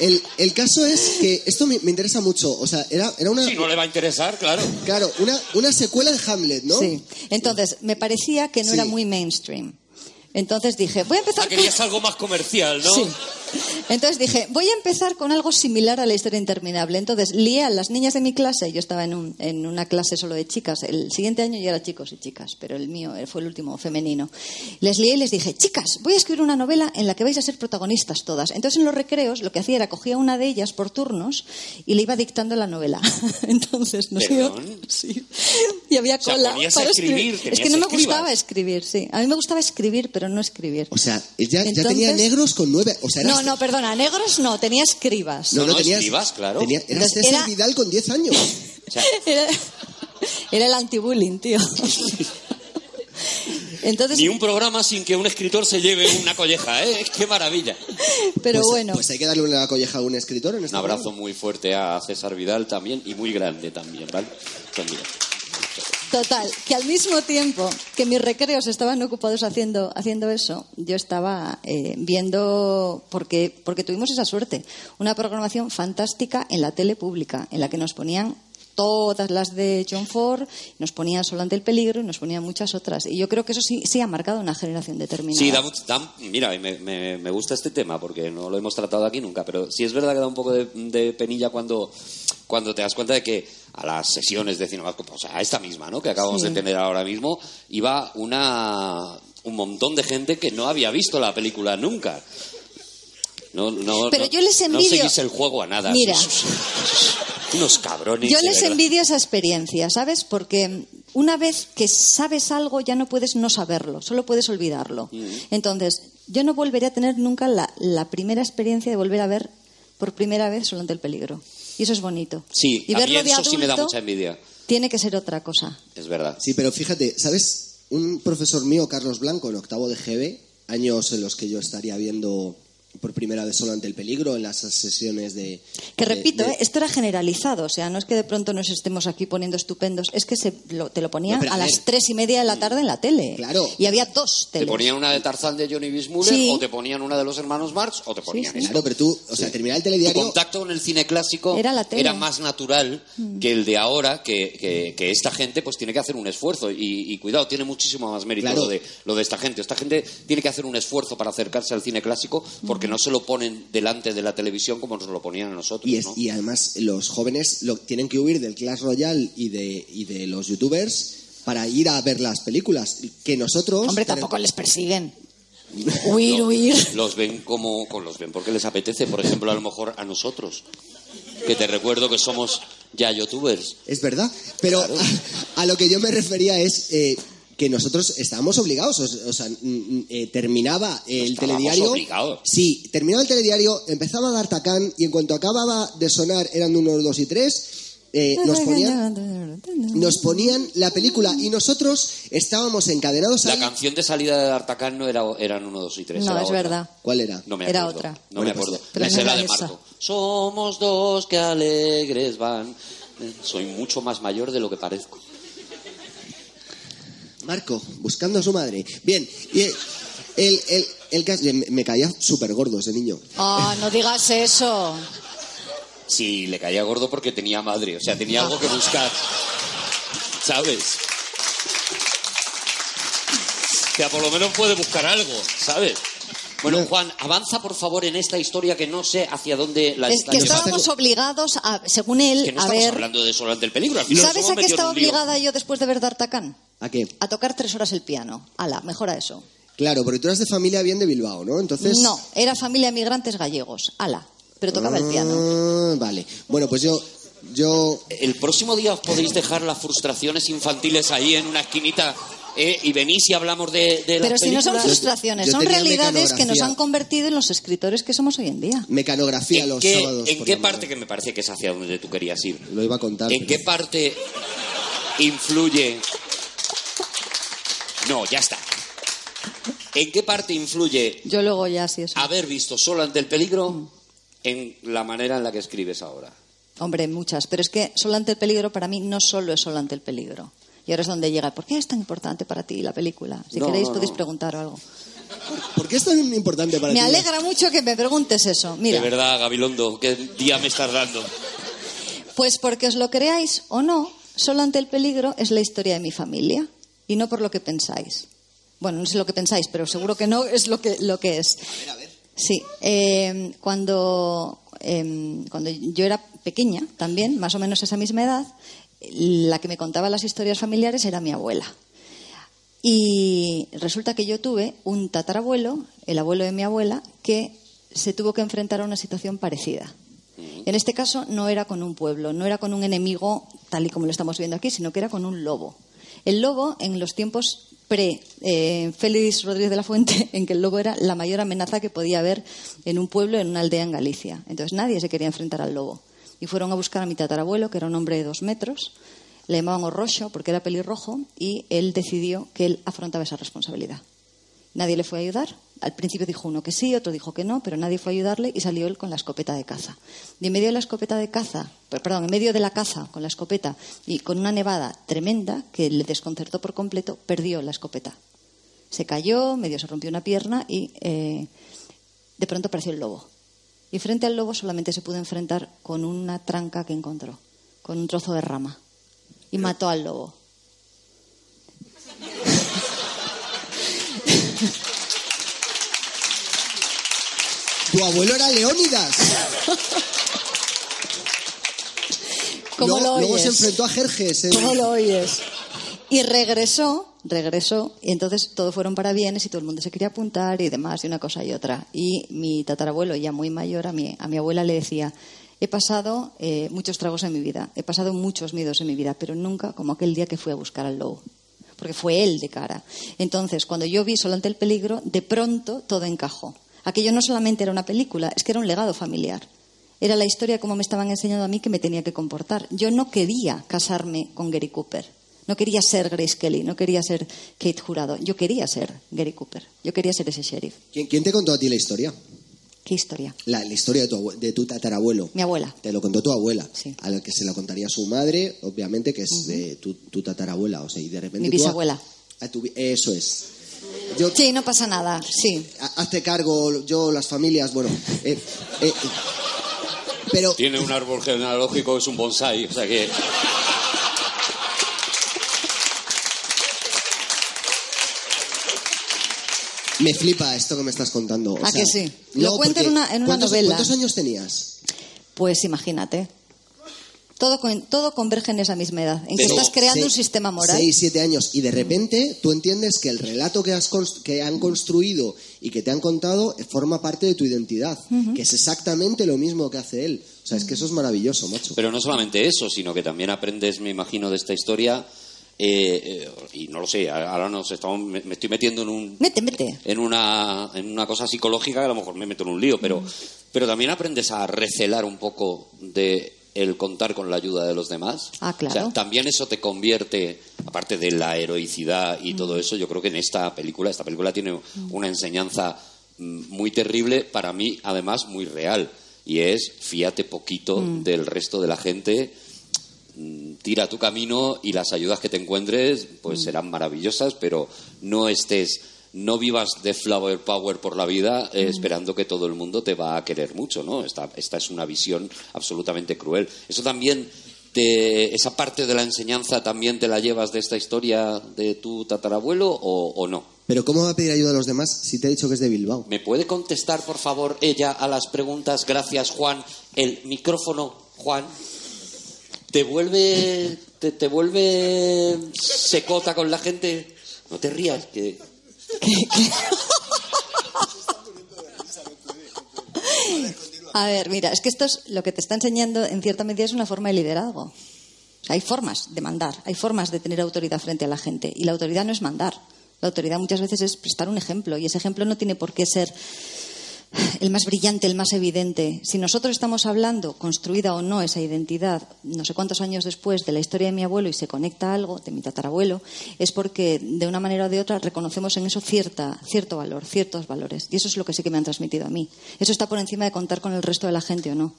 El, el caso es que esto me, me interesa mucho. O sea, era, era una, Si no le va a interesar, claro. claro, una, una secuela de Hamlet, ¿no? Sí. Entonces, me parecía que no Sí. era muy mainstream. Entonces dije, voy a empezar Ah, querías algo más comercial, ¿no? Sí. Entonces dije, voy a empezar con algo similar a la historia interminable. Entonces lié a las niñas de mi clase, yo estaba en, un- en una clase solo de chicas, el siguiente año ya era chicos y chicas, pero el mío fue el último femenino. Les lié y les dije, chicas, voy a escribir una novela en la que vais a ser protagonistas todas. Entonces en los recreos lo que hacía era cogía una de ellas por turnos y le iba dictando la novela. <laughs> Entonces, no sé, ¿Perdón? sí. Y había cola para escribir, Es que no me escribas. gustaba escribir, sí. A mí me gustaba escribir, pero no escribir. O sea, ya, ya Entonces- tenía negros con nueve. O sea, era No, no, perdona, negros no, tenía escribas. No, no, tenías- escribas, claro. tenía- era César era- Vidal con 10 años. <laughs> O sea, <laughs> Era, era el anti-bullying, tío. Entonces, ni un programa sin que un escritor se lleve una colleja, ¿eh? <laughs> Qué maravilla. pero Pues- bueno, Pues hay que darle una colleja a un escritor en este Un abrazo programa. muy fuerte a César Vidal también y muy grande también, ¿vale? Mira. Total, que al mismo tiempo que mis recreos estaban ocupados haciendo, haciendo eso, yo estaba eh, viendo, porque, porque tuvimos esa suerte, una programación fantástica en la tele pública, en la que nos ponían todas las de John Ford, nos ponían Solo ante el peligro y nos ponían muchas otras. Y yo creo que eso sí, sí ha marcado una generación determinada. Sí, mira, me, me- me gusta este tema porque no lo hemos tratado aquí nunca, pero sí es verdad que da un poco de, de penilla cuando, cuando te das cuenta de que a las sesiones de cine, o sea, a esta misma, ¿no? Que acabamos Sí. de tener ahora mismo, iba una, un montón de gente que no había visto la película nunca. No, no, Pero no- yo les No envidio- seguís el juego a nada. Mira. <laughs> Unos cabrones. Yo les envidio esa experiencia, ¿sabes? Porque una vez que sabes algo ya no puedes no saberlo, solo puedes olvidarlo. Mm. Entonces, yo no volveré a tener nunca la, la primera experiencia de volver a ver por primera vez Solo ante el peligro. Y eso es bonito. Sí, y a mí verlo de eso sí me da adulto mucha envidia. tiene que ser otra cosa. Es verdad. Sí, pero fíjate, ¿sabes? Un profesor mío, Carlos Blanco, en octavo de GB, años en los que yo estaría viendo por primera vez solo ante el peligro en las sesiones de... Que de- repito, de- ¿eh? esto era generalizado, o sea, no es que de pronto nos estemos aquí poniendo estupendos, es que se lo- te lo ponían No, a a ver. las tres y media de la tarde en la tele. Claro. Y había dos Te teles. ponían una de Tarzán de Johnny Bismuller, Sí. o te ponían una de los hermanos Marx, o te ponían sí. esa. Claro, pero tú, o sea, terminar el Tu telediario... contacto con el cine clásico Era la tele. más natural que el de ahora, que, que- que esta gente pues tiene que hacer un esfuerzo. Y, y cuidado, tiene muchísimo más mérito Claro. lo, de, lo de esta gente. Esta gente tiene que hacer un esfuerzo para acercarse al cine clásico porque no se lo ponen delante de la televisión como nos lo ponían a nosotros. Y, es- ¿no? y además los jóvenes lo, tienen que huir del Clash Royale y de, y de los youtubers para ir a ver las películas. Que nosotros... Hombre, tampoco les persiguen. <laughs> Huir, No, huir. Los ven como con los ven porque les apetece, por ejemplo, a lo mejor a nosotros. que te recuerdo que somos ya youtubers. Es verdad. Pero a, <laughs> a lo que yo me refería es eh, que nosotros estábamos obligados. O, o sea, mm, mm, eh, terminaba el estábamos telediario. obligados. Sí, terminaba el telediario, empezaba a dar tacán y en cuanto acababa de sonar, eran unos dos y tres. eh, nos ponían nos ponían la película y nosotros estábamos encadenados La ahí. canción de salida de D'Artagnan no era, eran uno, dos y tres. No, era es otra. verdad. ¿Cuál era? No me Era acuerdo. otra. No Bueno, me pues, acuerdo. pero Esa no era era de esa. Marco. Somos dos que alegres van. Soy mucho más mayor de lo que parezco. Marco, buscando a su madre. Bien, y el, el, el, el cas- me, me caía súper gordo ese niño. Ah, no digas eso. Sí, le caía gordo porque tenía madre. O sea, tenía algo que buscar. ¿Sabes? O sea, por lo menos puede buscar algo, ¿sabes? Bueno, No. Juan, avanza por favor en esta historia que no sé hacia dónde la Es está que llevando. estábamos obligados, a, según él, Que no a estamos ver... hablando de eso durante el peligro. Al final ¿Sabes a qué estaba obligada yo después de ver D'Artagnan? ¿A qué? A tocar tres horas el piano. Ala, mejora eso. Claro, porque tú eras de familia bien de Bilbao, ¿no? Entonces. No, era familia de migrantes gallegos. Ala, pero tocaba el piano. Ah, vale. Bueno, pues yo. Yo. El próximo día os podéis dejar las frustraciones infantiles ahí en una esquinita ¿eh? y venís y hablamos de, de las Pero si no son frustraciones, Yo son realidades que nos han convertido en los escritores que somos hoy en día. Mecanografía ¿En los qué, sábados. en qué parte, que me parece que es hacia donde tú querías ir, Lo iba a contar. en pero- qué parte influye... No, ya está. ¿En qué parte influye Yo luego ya sí eso. haber visto solo ante el peligro en la manera en la que escribes ahora? Hombre, muchas. Pero es que solo ante el peligro para mí no solo es solo ante el peligro. Y ahora es donde llega. ¿Por qué es tan importante para ti la película? Si No, queréis no, podéis no. preguntar o algo. ¿Por qué es tan importante para Me ti? alegra mucho que me preguntes eso. Mira, De verdad, Gabilondo, ¿qué día me estás dando? pues porque os lo creáis o no, solo ante el peligro es la historia de mi familia y no por lo que pensáis. Bueno, no sé lo que pensáis, pero seguro que no es lo que, lo que es. Sí, eh, cuando, eh, cuando yo era pequeña, también, más o menos esa misma edad, la que me contaba las historias familiares era mi abuela. Y resulta que yo tuve un tatarabuelo, el abuelo de mi abuela, que se tuvo que enfrentar a una situación parecida. En este caso no era con un pueblo, no era con un enemigo tal y como lo estamos viendo aquí, sino que era con un lobo. El lobo, en los tiempos pre-Félix Rodríguez de la Fuente, <laughs> en que el lobo era la mayor amenaza que podía haber en un pueblo, en una aldea en Galicia. Entonces nadie se quería enfrentar al lobo. Y fueron a buscar a mi tatarabuelo, que era un hombre de dos metros, le llamaban Orrocho porque era pelirrojo, y él decidió que él afrontaba esa responsabilidad. Nadie le fue a ayudar. Al principio dijo uno que sí, otro dijo que no, pero nadie fue a ayudarle y salió él con la escopeta de caza. Y en medio de la escopeta de caza, per- perdón, en medio de la caza con la escopeta y con una nevada tremenda que le desconcertó por completo, perdió la escopeta. Se cayó, medio se rompió una pierna y eh, de pronto apareció el lobo. Y frente al lobo solamente se pudo enfrentar con una tranca que encontró, con un trozo de rama. Y mató al lobo. Tu abuelo era Leónidas. ¿Cómo luego, lo luego oyes? se enfrentó a Jerjes. en- ¿Cómo lo oyes? Y regresó, regresó, y entonces todos fueron para bienes y todo el mundo se quería apuntar y demás, y una cosa y otra. Y mi tatarabuelo, ya muy mayor, a mi, a mi abuela le decía, he pasado eh, muchos tragos en mi vida, he pasado muchos miedos en mi vida, pero nunca como aquel día que fui a buscar al lobo. Porque fue él de cara. Entonces, cuando yo vi Solo ante el peligro, de pronto todo encajó. Aquello no solamente era una película, es que era un legado familiar. Era la historia como me estaban enseñando a mí que me tenía que comportar. Yo no quería casarme con Gary Cooper. No quería ser Grace Kelly, no quería ser Kate Jurado. Yo quería ser Gary Cooper. Yo quería ser ese sheriff. ¿Quién, quién te contó a ti la historia? ¿Qué historia? La, la historia de tu, de tu tatarabuelo. Mi abuela. Te lo contó tu abuela. Sí. A la que se la contaría su madre, obviamente, que es de tu, tu tatarabuela. O sea, y de repente. Mi tú a- bisabuela. a tu bi- eso es. Yo, Sí, no pasa nada. Sí. ha- hazte cargo, yo, las familias, bueno. eh, eh, pero Tiene un árbol genealógico, es un bonsai, o sea que... me flipa esto que me estás contando. o ¿A sea, que sí? Lo no, cuento en una- en una ¿cuántos- novela. ¿Cuántos años tenías? Pues imagínate. Todo, todo converge en esa misma edad, en que estás creando Seis- un sistema moral. Seis, siete años. Y de repente tú entiendes que el relato que, has que han construido y que te han contado forma parte de tu identidad. Que es exactamente lo mismo que hace él. O sea, es que eso es maravilloso, macho. Pero no solamente eso, sino que también aprendes, me imagino, de esta historia. Eh, eh, y no lo sé, ahora nos estamos, me, me estoy metiendo en un Mete, mete. en una, en una cosa psicológica que a lo mejor me meto en un lío, pero, pero también aprendes a recelar un poco de el contar con la ayuda de los demás. Ah, claro. O sea, también eso te convierte, aparte de la heroicidad y todo eso, yo creo que en esta película, esta película tiene una enseñanza mm, muy terrible, para mí además muy real, y es fíate poquito del resto de la gente, mm, tira tu camino y las ayudas que te encuentres pues serán maravillosas, pero no estés, no vivas de flower power por la vida eh, esperando que todo el mundo te va a querer mucho, ¿no? Esta, esta es una visión absolutamente cruel. Eso también te, esa parte de la enseñanza también te la llevas de esta historia de tu tatarabuelo o, o no? Pero ¿cómo va a pedir ayuda a los demás si te he dicho que es de Bilbao? ¿Me puede contestar, por favor, ella a las preguntas? Gracias, Juan. El micrófono, Juan. ¿Te vuelve, te, te vuelve secota con la gente? No te rías, que <laughs> A ver, mira, es que esto es lo que te está enseñando en cierta medida es una forma de liderazgo. Hay formas de mandar, hay formas de tener autoridad frente a la gente. Y la autoridad no es mandar. La autoridad muchas veces es prestar un ejemplo. Y ese ejemplo no tiene por qué ser el más brillante, el más evidente. Si nosotros estamos hablando, construida o no esa identidad, no sé cuántos años después de la historia de mi abuelo y se conecta algo, de mi tatarabuelo, es porque de una manera o de otra reconocemos en eso cierta, cierto valor, ciertos valores. Y eso es lo que sí que me han transmitido a mí. Eso está por encima de contar con el resto de la gente o no.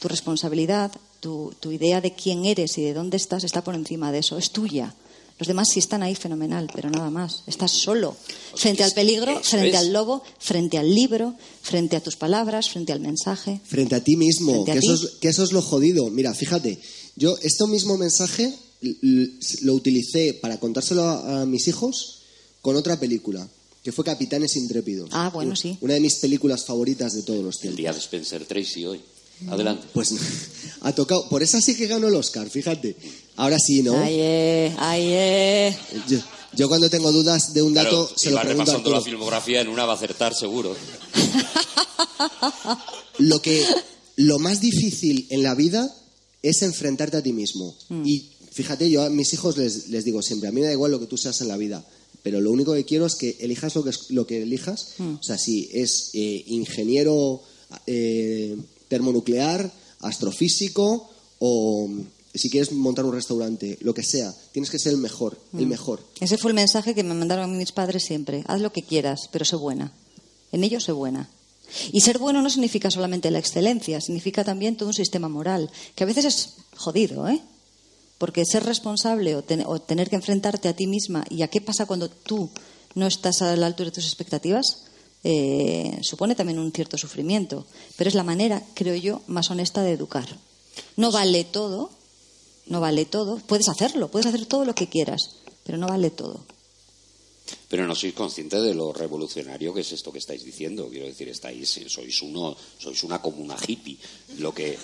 Tu responsabilidad, tu, tu idea de quién eres y de dónde estás está por encima de eso. Es tuya. Los demás sí están ahí fenomenal, pero nada más. Estás solo. Frente al peligro, frente al lobo, frente al libro, frente a tus palabras, frente al mensaje. Frente a ti mismo, a que, ti. Eso es, que eso es lo jodido. Mira, fíjate, yo este mismo mensaje lo utilicé para contárselo a, a mis hijos con otra película, que fue Capitanes Intrépidos. Ah, bueno, sí. Una de mis películas favoritas de todos los el tiempos. día de Spencer Tracy hoy. Adelante. Pues <laughs> ha tocado, por esa sí que ganó el Oscar, fíjate. Ahora sí, ¿no? Ay, eh, ay, eh. Yo, yo cuando tengo dudas de un dato Claro, se lo va pregunto a repasando la Arturo. filmografía, en una va a acertar seguro. <laughs> Lo que lo más difícil en la vida es enfrentarte a ti mismo. Mm. Y fíjate, yo a mis hijos les, les digo siempre, a mí me da igual lo que tú seas en la vida, pero lo único que quiero es que elijas lo que, es- lo que elijas. Mm. O sea, si es eh, ingeniero eh, termonuclear, astrofísico o si quieres montar un restaurante, lo que sea, tienes que ser el mejor, Mm. el mejor. Ese fue el mensaje que me mandaron mis padres siempre. Haz lo que quieras, pero sé buena. En ello sé buena. Y ser bueno no significa solamente la excelencia, significa también todo un sistema moral, que a veces es jodido, ¿eh? Porque ser responsable o, ten- o tener que enfrentarte a ti misma y a qué pasa cuando tú no estás a la altura de tus expectativas, eh, supone también un cierto sufrimiento. Pero es la manera, creo yo, más honesta de educar. No vale todo, no vale todo. Puedes hacerlo, puedes hacer todo lo que quieras, pero no vale todo. Pero no sois conscientes de lo revolucionario que es esto que estáis diciendo. Quiero decir, estáis, sois uno, sois una comuna hippie. Lo que,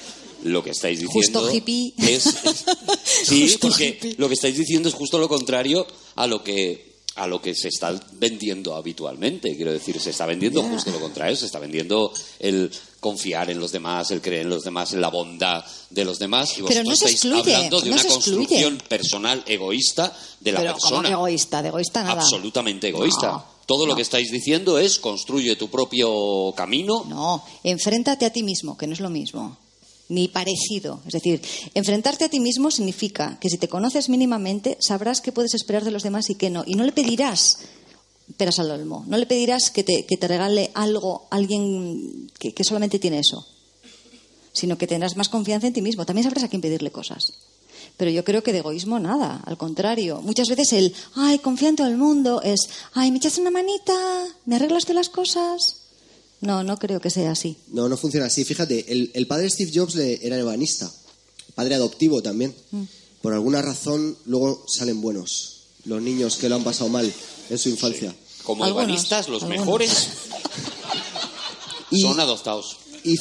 lo que estáis diciendo Justo hippie. es, <laughs> sí, Justo porque hippie. lo que estáis diciendo es justo lo contrario a lo que a lo que se está vendiendo habitualmente. Quiero decir, se está vendiendo justo lo contrario. Se está vendiendo el confiar en los demás, el creer en los demás, en la bondad de los demás. Y Pero no se estáis excluye, hablando de no una construcción personal egoísta de la pero persona que egoísta, de egoísta nada. absolutamente egoísta. No, Todo lo que estáis diciendo es construye tu propio camino. No, enfréntate a ti mismo, que no es lo mismo. Ni parecido. Es decir, enfrentarte a ti mismo significa que si te conoces mínimamente, sabrás qué puedes esperar de los demás y qué no. Y no le pedirás peras al olmo. No le pedirás que te, que te regale algo a alguien que, que solamente tiene eso. Sino que tendrás más confianza en ti mismo. También sabrás a quién pedirle cosas. Pero yo creo que de egoísmo nada, al contrario. Muchas veces el, ay, confía en todo el mundo, es, ay, me echas una manita, me arreglas tú las cosas. No, no creo que sea así. No, no funciona así. Fíjate, el, el padre Steve Jobs le- era ebanista, padre adoptivo también. Mm. Por alguna razón, luego salen buenos los niños que lo han pasado mal en su infancia. Como Algunos, ebanistas, los algunos. mejores <laughs> Y, son adoptados. y,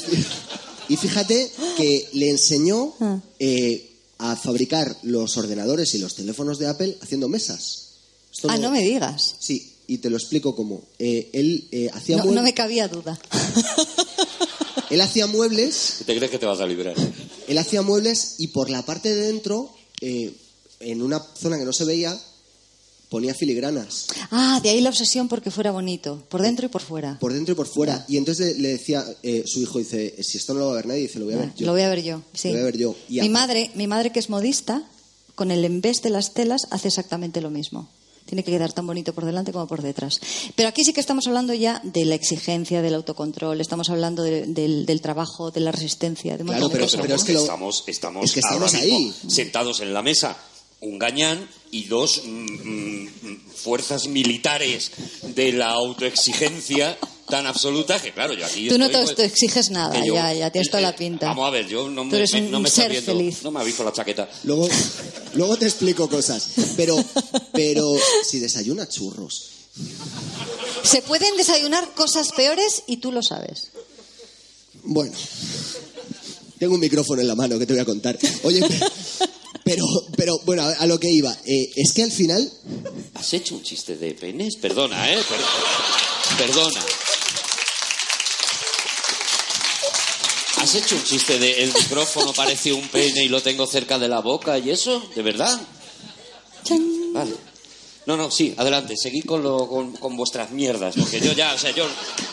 y fíjate que le enseñó Ah. eh, a fabricar los ordenadores y los teléfonos de Apple haciendo mesas. Esto Ah, no me digas. Sí, y te lo explico cómo. Eh, él eh, hacía No, mue- no me cabía duda. <laughs> Él hacía muebles, ¿Te crees que te vas a librar? él hacía muebles y por la parte de dentro, eh, en una zona que no se veía, ponía filigranas. Ah, de ahí la obsesión porque fuera bonito, por dentro y por fuera. Por dentro y por fuera. Y entonces le, le decía, eh, su hijo dice, si esto no lo va a ver nadie, dice, lo voy a ver yo. Lo voy a ver yo. sí. Lo voy a ver yo. Y mi madre, mi madre que es modista, con el embés de las telas hace exactamente lo mismo. Tiene que quedar tan bonito por delante como por detrás. Pero aquí sí que estamos hablando ya de la exigencia, del autocontrol, estamos hablando de- del, del trabajo, de la resistencia, de un Claro, montón de pero- cosas, pero ¿no? es que lo- estamos, estamos, es que ahora mismo ahí. sentados en la mesa, un gañán y dos mm, mm, fuerzas militares de la autoexigencia tan absoluta que, claro, yo aquí Tú no te pues, autoexiges nada, que yo- ya, ya tienes toda eh, la pinta. Vamos a ver, yo no Tú me, eres me- no me ser viendo, feliz. no me ha visto la chaqueta. Luego, luego te explico cosas. Pero, pero si desayuna churros. Se pueden desayunar cosas peores y tú lo sabes. Bueno, tengo un micrófono en la mano que te voy a contar. Oye, pero, pero bueno, a lo que iba. Eh, es que al final, ¿Has hecho un chiste de penes? Perdona, ¿eh? Per- perdona. ¿Has hecho un chiste de el micrófono parece un pene y lo tengo cerca de la boca y eso? ¿De verdad? Vale. No, no, sí, adelante, seguid con, lo, con, con vuestras mierdas, porque yo ya, o sea, yo,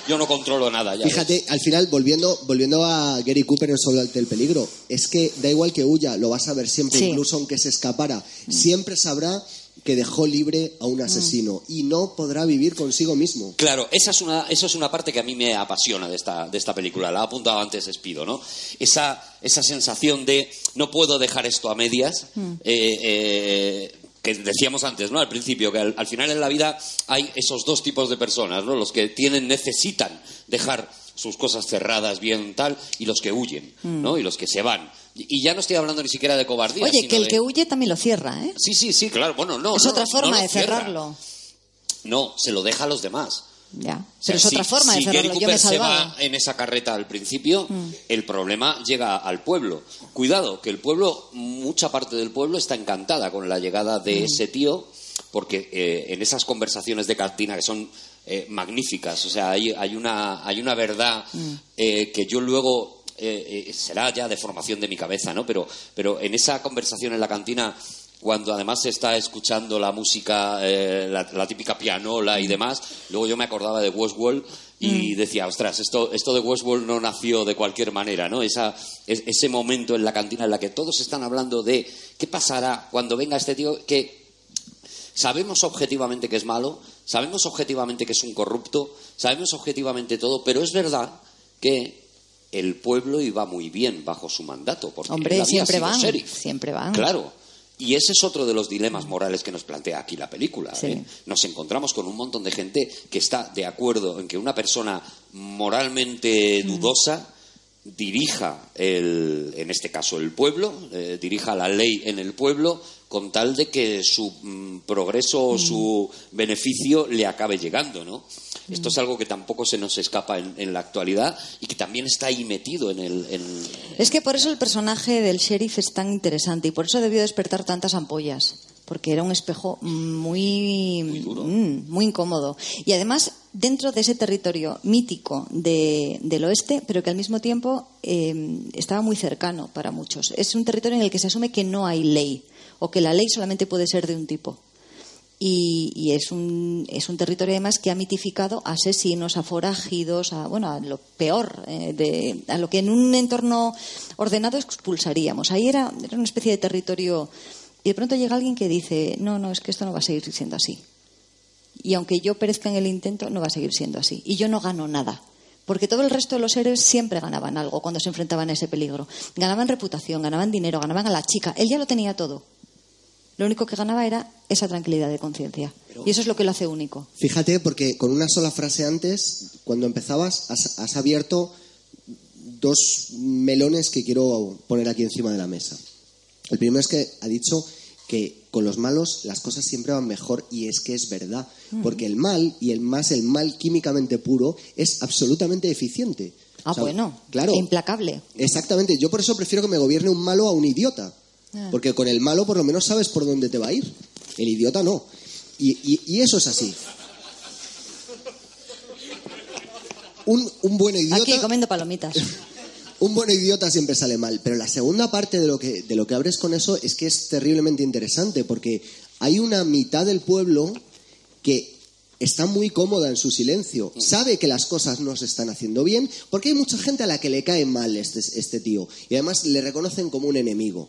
yo no controlo nada ya. fíjate, al final, volviendo, volviendo a Gary Cooper en Solo ante el peligro, es que da igual que huya, lo vas a ver siempre, Sí. incluso aunque se escapara. Siempre sabrá que dejó libre a un asesino y no podrá vivir consigo mismo. Claro, esa es una, eso es una parte que a mí me apasiona de esta, de esta película. La ha apuntado antes Espido, ¿no? Esa, esa sensación de no puedo dejar esto a medias. eh, eh, que decíamos antes, ¿no? Al principio, que al, al final en la vida hay esos dos tipos de personas, ¿no? Los que tienen, necesitan dejar sus cosas cerradas bien tal y los que huyen, ¿no? Y los que se van. Y, y ya no estoy hablando ni siquiera de cobardía. Oye, sino que el de- que huye también lo cierra, ¿eh? Sí, sí, sí, claro. Bueno, no. es no, otra forma no de cierra. cerrarlo. No, se lo deja a los demás. Ya. O sea, Pero es si- otra forma si de cerrarlo. Gary Yo me se. Mm. va en esa carreta al principio, el problema llega al pueblo. Cuidado, que el pueblo, mucha parte del pueblo está encantada con la llegada de Mm. ese tío, porque eh, en esas conversaciones de Cartina que son eh, magníficas, o sea, hay, hay, una, hay una verdad Mm. eh, que yo luego eh, eh, será ya de formación de mi cabeza, ¿no? Pero, pero en esa conversación en la cantina, cuando además se está escuchando la música, eh, la, la típica pianola y demás, luego yo me acordaba de Westworld y decía, ostras, esto, esto de Westworld no nació de cualquier manera, ¿no? Esa, es- ese momento en la cantina en la que todos están hablando de qué pasará cuando venga este tío que Sabemos objetivamente que es malo, sabemos objetivamente que es un corrupto, sabemos objetivamente todo, pero es verdad que el pueblo iba muy bien bajo su mandato. Porque Hombre, él había siempre sido van, sheriff. siempre van. Claro. Y ese es otro de los dilemas morales que nos plantea aquí la película. Sí. ¿eh? Nos encontramos con un montón de gente que está de acuerdo en que una persona moralmente dudosa dirija, el, en este caso, el pueblo, eh, dirija la ley en el pueblo con tal de que su mm, progreso o su beneficio le acabe llegando, ¿no? Esto es algo que tampoco se nos escapa en, en la actualidad y que también está ahí metido en el... en- Es que por eso el personaje del sheriff es tan interesante y por eso debió despertar tantas ampollas, porque era un espejo muy, mm, muy incómodo. Y además, dentro de ese territorio mítico de- del oeste, pero que al mismo tiempo eh, estaba muy cercano para muchos. Es un territorio en el que se asume que no hay ley o que la ley solamente puede ser de un tipo. Y, es, un, es un territorio además que ha mitificado a asesinos, a forajidos, a, bueno, a lo peor, eh, de, a lo que en un entorno ordenado expulsaríamos. Ahí era, era una especie de territorio. Y de pronto llega alguien que dice: No, no, es que esto no va a seguir siendo así. Y aunque yo perezca en el intento, no va a seguir siendo así. Y yo no gano nada. Porque todo el resto de los héroes siempre ganaban algo cuando se enfrentaban a ese peligro. Ganaban reputación, ganaban dinero, ganaban a la chica. Él ya lo tenía todo. Lo único que ganaba era esa tranquilidad de conciencia. Y eso es lo que lo hace único. Fíjate, porque con una sola frase antes, cuando empezabas, has, has abierto dos melones que quiero poner aquí encima de la mesa. El primero es que ha dicho que con los malos las cosas siempre van mejor y es que es verdad, porque el mal y el más el mal químicamente puro es absolutamente eficiente. Ah, O sea, bueno. claro. implacable. Exactamente, yo por eso prefiero que me gobierne un malo a un idiota. Ah. Porque con el malo por lo menos sabes por dónde te va a ir. El idiota no. Y, y- y eso es así. Un, un buen idiota. Aquí comiendo palomitas. <laughs> un buen idiota siempre sale mal. Pero la segunda parte de lo, que, de lo que abres con eso es que es terriblemente interesante, porque hay una mitad del pueblo que está muy cómoda en su silencio, sabe que las cosas no se están haciendo bien, porque hay mucha gente a la que le cae mal este, este tío, y además le reconocen como un enemigo.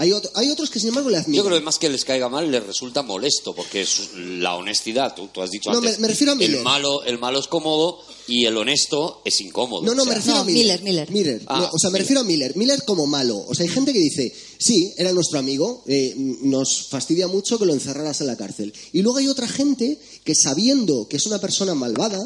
Hay, otro- hay otros que, sin embargo, le admiran. Yo creo que más que les caiga mal, les resulta molesto, porque es la honestidad, tú, tú has dicho No, antes, me- me refiero a Miller. el malo, el malo es cómodo y el honesto es incómodo. No, no, O sea, me refiero No, a Miller. Miller, Miller. Ah, no, o sea, me Miller. refiero a Miller. Miller como malo. O sea, hay gente que dice, sí, era nuestro amigo, eh, nos fastidia mucho que lo encerraras en la cárcel. Y luego hay otra gente que sabiendo que es una persona malvada,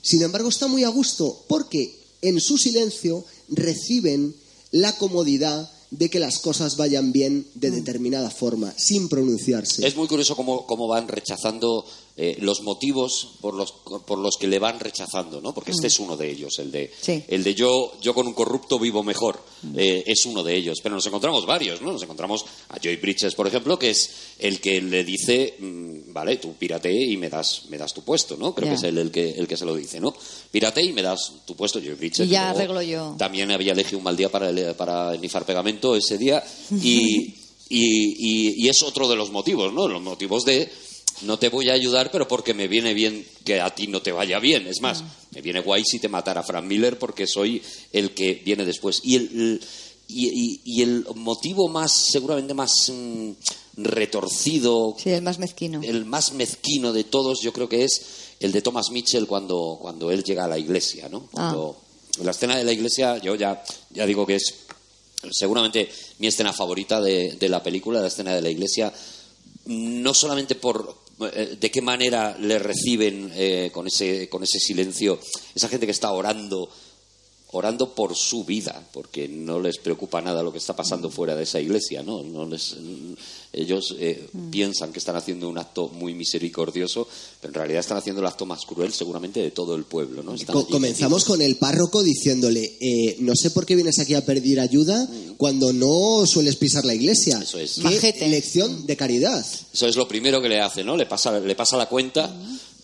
sin embargo está muy a gusto porque en su silencio reciben la comodidad de que las cosas vayan bien de determinada forma, sin pronunciarse. Es muy curioso cómo, cómo van rechazando eh, los motivos por los, por los que le van rechazando, ¿no? Porque este es uno de ellos, el de, Sí. el de yo, yo con un corrupto vivo mejor, eh, es uno de ellos. Pero nos encontramos varios, ¿no? Nos encontramos a Joy Bridges, por ejemplo, que es el que le dice, mm, vale, tú pírate y me das, me das tu puesto, ¿no? Creo que es él el que, el que se lo dice, ¿no? Pírate y me das tu puesto, Joy Bridges. Y ya luego arreglo yo. También había elegido un mal día para, para nifar pegamento ese día <laughs> y, y, y- y es otro de los motivos, ¿no? Los motivos de no te voy a ayudar, pero porque me viene bien que a ti no te vaya bien. Es más, me viene guay si te matara Frank Miller porque soy el que viene después. Y el, el- y, y- y el motivo más, seguramente más mm, retorcido, Sí, el más mezquino. el más mezquino de todos, yo creo que es el de Thomas Mitchell cuando, cuando él llega a la iglesia, ¿no? Cuando, La escena de la iglesia, yo ya, ya digo que es seguramente mi escena favorita de, de la película, la escena de la iglesia, no solamente por de qué manera le reciben eh, con, ese, con ese silencio esa gente que está orando orando por su vida, porque no les preocupa nada lo que está pasando fuera de esa iglesia, ¿no? no les, ellos eh, piensan que están haciendo un acto muy misericordioso, pero en realidad están haciendo el acto más cruel seguramente de todo el pueblo, ¿no? Están Co- allí comenzamos con el párroco diciéndole, eh, no sé por qué vienes aquí a pedir ayuda cuando no sueles pisar la iglesia. Eso es. Qué Majete. lección de caridad. Eso es lo primero que le hace, ¿no? Le pasa, le pasa la cuenta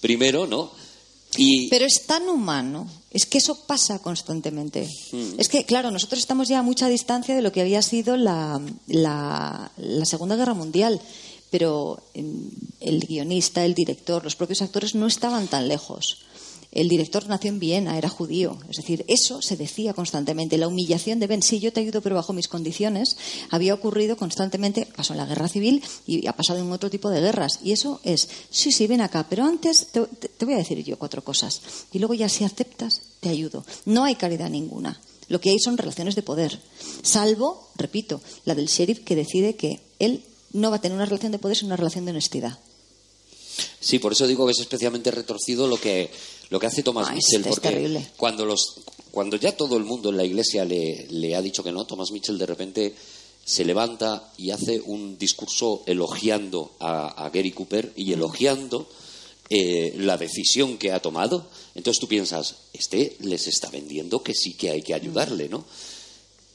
primero, ¿no? Y Pero es tan humano, es que eso pasa constantemente. Es que, claro, nosotros estamos ya a mucha distancia de lo que había sido la, la, la Segunda Guerra Mundial, pero em, el guionista, el director, los propios actores no estaban tan lejos. El director nació en Viena, era judío. Es decir, eso se decía constantemente. La humillación de Ben, sí, yo te ayudo, pero bajo mis condiciones, había ocurrido constantemente. Pasó en la guerra civil y ha pasado en otro tipo de guerras. Y eso es, sí, sí, ven acá, pero antes te, te- voy a decir yo cuatro cosas. Y luego ya si aceptas, te ayudo. No hay caridad ninguna. Lo que hay son relaciones de poder. Salvo, repito, la del sheriff que decide que él no va a tener una relación de poder, sino una relación de honestidad. Sí, por eso digo que es especialmente retorcido lo que, lo que hace Thomas Ay, Mitchell, porque terrible. cuando, los, cuando ya todo el mundo en la iglesia le, le ha dicho que no, Thomas Mitchell de repente se levanta y hace un discurso elogiando a, a Gary Cooper y elogiando eh, la decisión que ha tomado. Entonces tú piensas, este les está vendiendo que sí que hay que ayudarle, ¿no?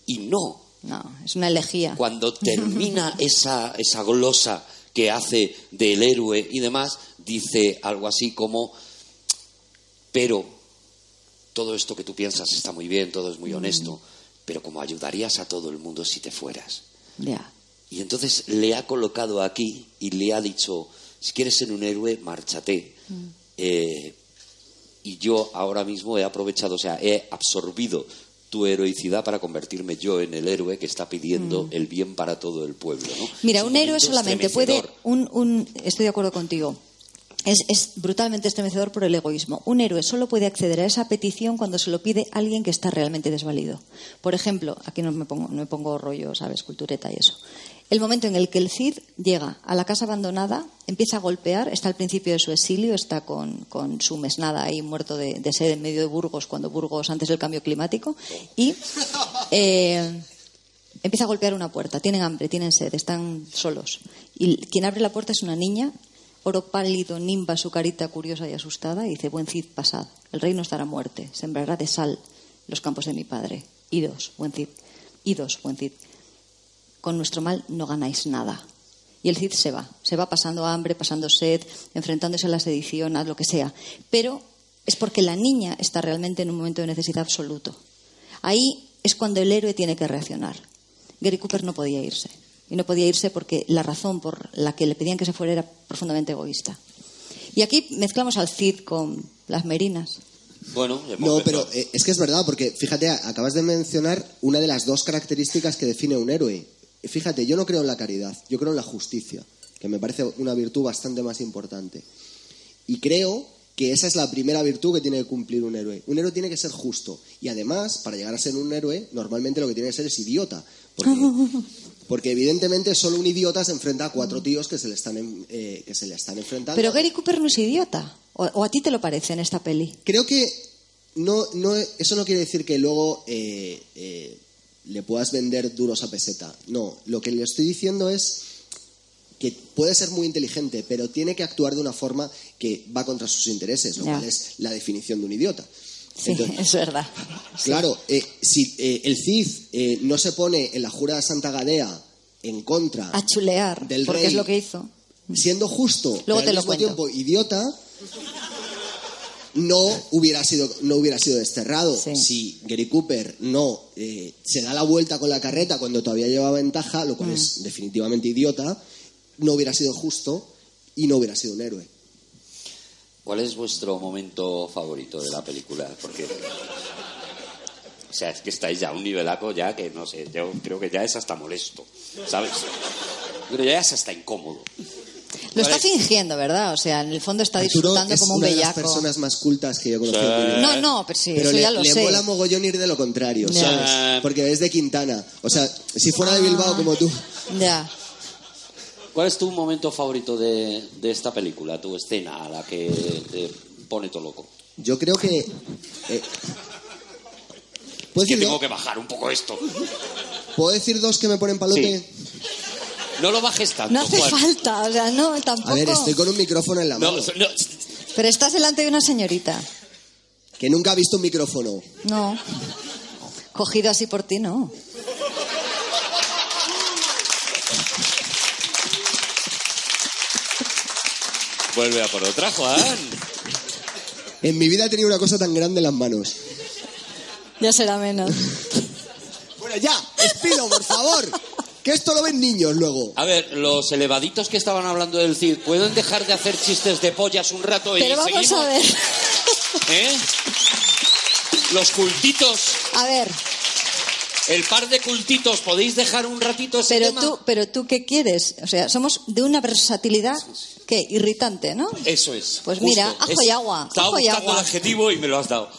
Y no, No, es una elegía. cuando <laughs> termina esa, esa glosa que hace del héroe y demás, dice algo así como, pero todo esto que tú piensas está muy bien, todo es muy honesto, pero como ayudarías a todo el mundo si te fueras. Y entonces le ha colocado aquí y le ha dicho, si quieres ser un héroe, márchate. Eh, y yo ahora mismo he aprovechado, o sea, he absorbido tu heroicidad para convertirme yo en el héroe que está pidiendo el bien para todo el pueblo. ¿no? Mira, Es un héroe solamente puede. un- estoy de acuerdo contigo. Es, brutalmente estremecedor por el egoísmo. Un héroe solo puede acceder a esa petición cuando se lo pide alguien que está realmente desvalido. Por ejemplo, aquí no me pongo, no me pongo rollo, ¿sabes? Cultureta y eso. El momento en el que el Cid llega a la casa abandonada, empieza a golpear, está al principio de su exilio, está con, su mesnada ahí muerto de, de sed en medio de Burgos, cuando Burgos antes del cambio climático, y eh, empieza a golpear una puerta. Tienen hambre, tienen sed, están solos. Y quien abre la puerta es una niña, oro pálido, nimba su carita curiosa y asustada, y dice: Buen Cid, pasad. El reino estará muerte, sembrará de sal los campos de mi padre. Idos, buen Cid. Idos, buen Cid. Con nuestro mal no ganáis nada. Y el Cid se va, se va pasando hambre, pasando sed, enfrentándose a la sedición, a lo que sea. Pero es porque la niña está realmente en un momento de necesidad absoluto. Ahí es cuando el héroe tiene que reaccionar. Gary Cooper no podía irse. Y no podía irse porque la razón por la que le pedían que se fuera era profundamente egoísta. Y aquí mezclamos al Cid con las merinas. Bueno, hemos No, pero eh, es que es verdad, porque fíjate, acabas de mencionar una de las dos características que define a un héroe. Fíjate, yo no creo en la caridad, yo creo en la justicia, que me parece una virtud bastante más importante. Y creo que esa es la primera virtud que tiene que cumplir un héroe. Un héroe tiene que ser justo. Y además, para llegar a ser un héroe, normalmente lo que tiene que ser es idiota. Porque, <laughs> porque evidentemente solo un idiota se enfrenta a cuatro tíos que se le están, en- eh, que se le están enfrentando. Pero Gary Cooper no es idiota. O, o a ti te lo parece en esta peli. Creo que no, no, eso no quiere decir que luego eh, eh, le puedas vender duros a peseta. No, lo que le estoy diciendo es que puede ser muy inteligente, pero tiene que actuar de una forma que va contra sus intereses, lo cual es la definición de un idiota. Sí, Entonces, es verdad. Claro, eh, si eh, el Cid eh, no se pone en la jura de Santa Gadea en contra A chulear, del porque rey, es lo que hizo. siendo justo, Luego pero te al lo mismo cuento. tiempo idiota, no hubiera sido no hubiera sido desterrado. Sí. Si Gary Cooper no eh, se da la vuelta con la carreta cuando todavía llevaba ventaja, lo Mm. cual es definitivamente idiota, no hubiera sido justo y no hubiera sido un héroe. ¿Cuál es vuestro momento favorito de la película? Porque. O sea, es que estáis ya a un nivelaco ya que no sé, yo creo que ya es hasta molesto, ¿sabes? Pero ya es hasta incómodo. Lo está ¿Cuál es? fingiendo, ¿verdad? O sea, en el fondo está Arturo disfrutando es como un una de las bellaco. personas más cultas que yo mi vida. No, no, pero sí, Pero eso le, ya lo le sé. mola mogollón ir de lo contrario. ¿sabes? Porque es de Quintana. O sea, si fuera de Bilbao Ah. como tú. Ya. ¿Cuál es tu momento favorito de, de esta película, tu escena, a la que te pone todo loco? Yo creo que. eh, ¿puedo, Es que decir tengo que bajar un poco esto. ¿Puedo decir dos que me ponen palote? Sí. No lo bajes tanto, No hace Juan. falta, o sea, no, tampoco. A ver, estoy con un micrófono en la No, mano. no, Pero estás delante de una señorita. Que nunca ha visto un micrófono. No. Cogido así por ti, no. Vuelve a por otra, Juan. En mi vida he tenido una cosa tan grande en las manos. Ya será menos. Bueno, ya, despido, por favor. Que esto lo ven niños luego. A ver, los elevaditos que estaban hablando del CID, ¿pueden dejar de hacer chistes de pollas un rato y Pero vamos seguimos? a ver. ¿Eh? Los cultitos, A ver, el par de cultitos, ¿podéis dejar un ratito ese pero tema? tú, pero tú qué quieres? O sea, somos de una versatilidad que irritante, ¿no? Eso es. Pues justo. mira, ajo y agua, Estaba ajo y buscando agua. el adjetivo y me lo has dado.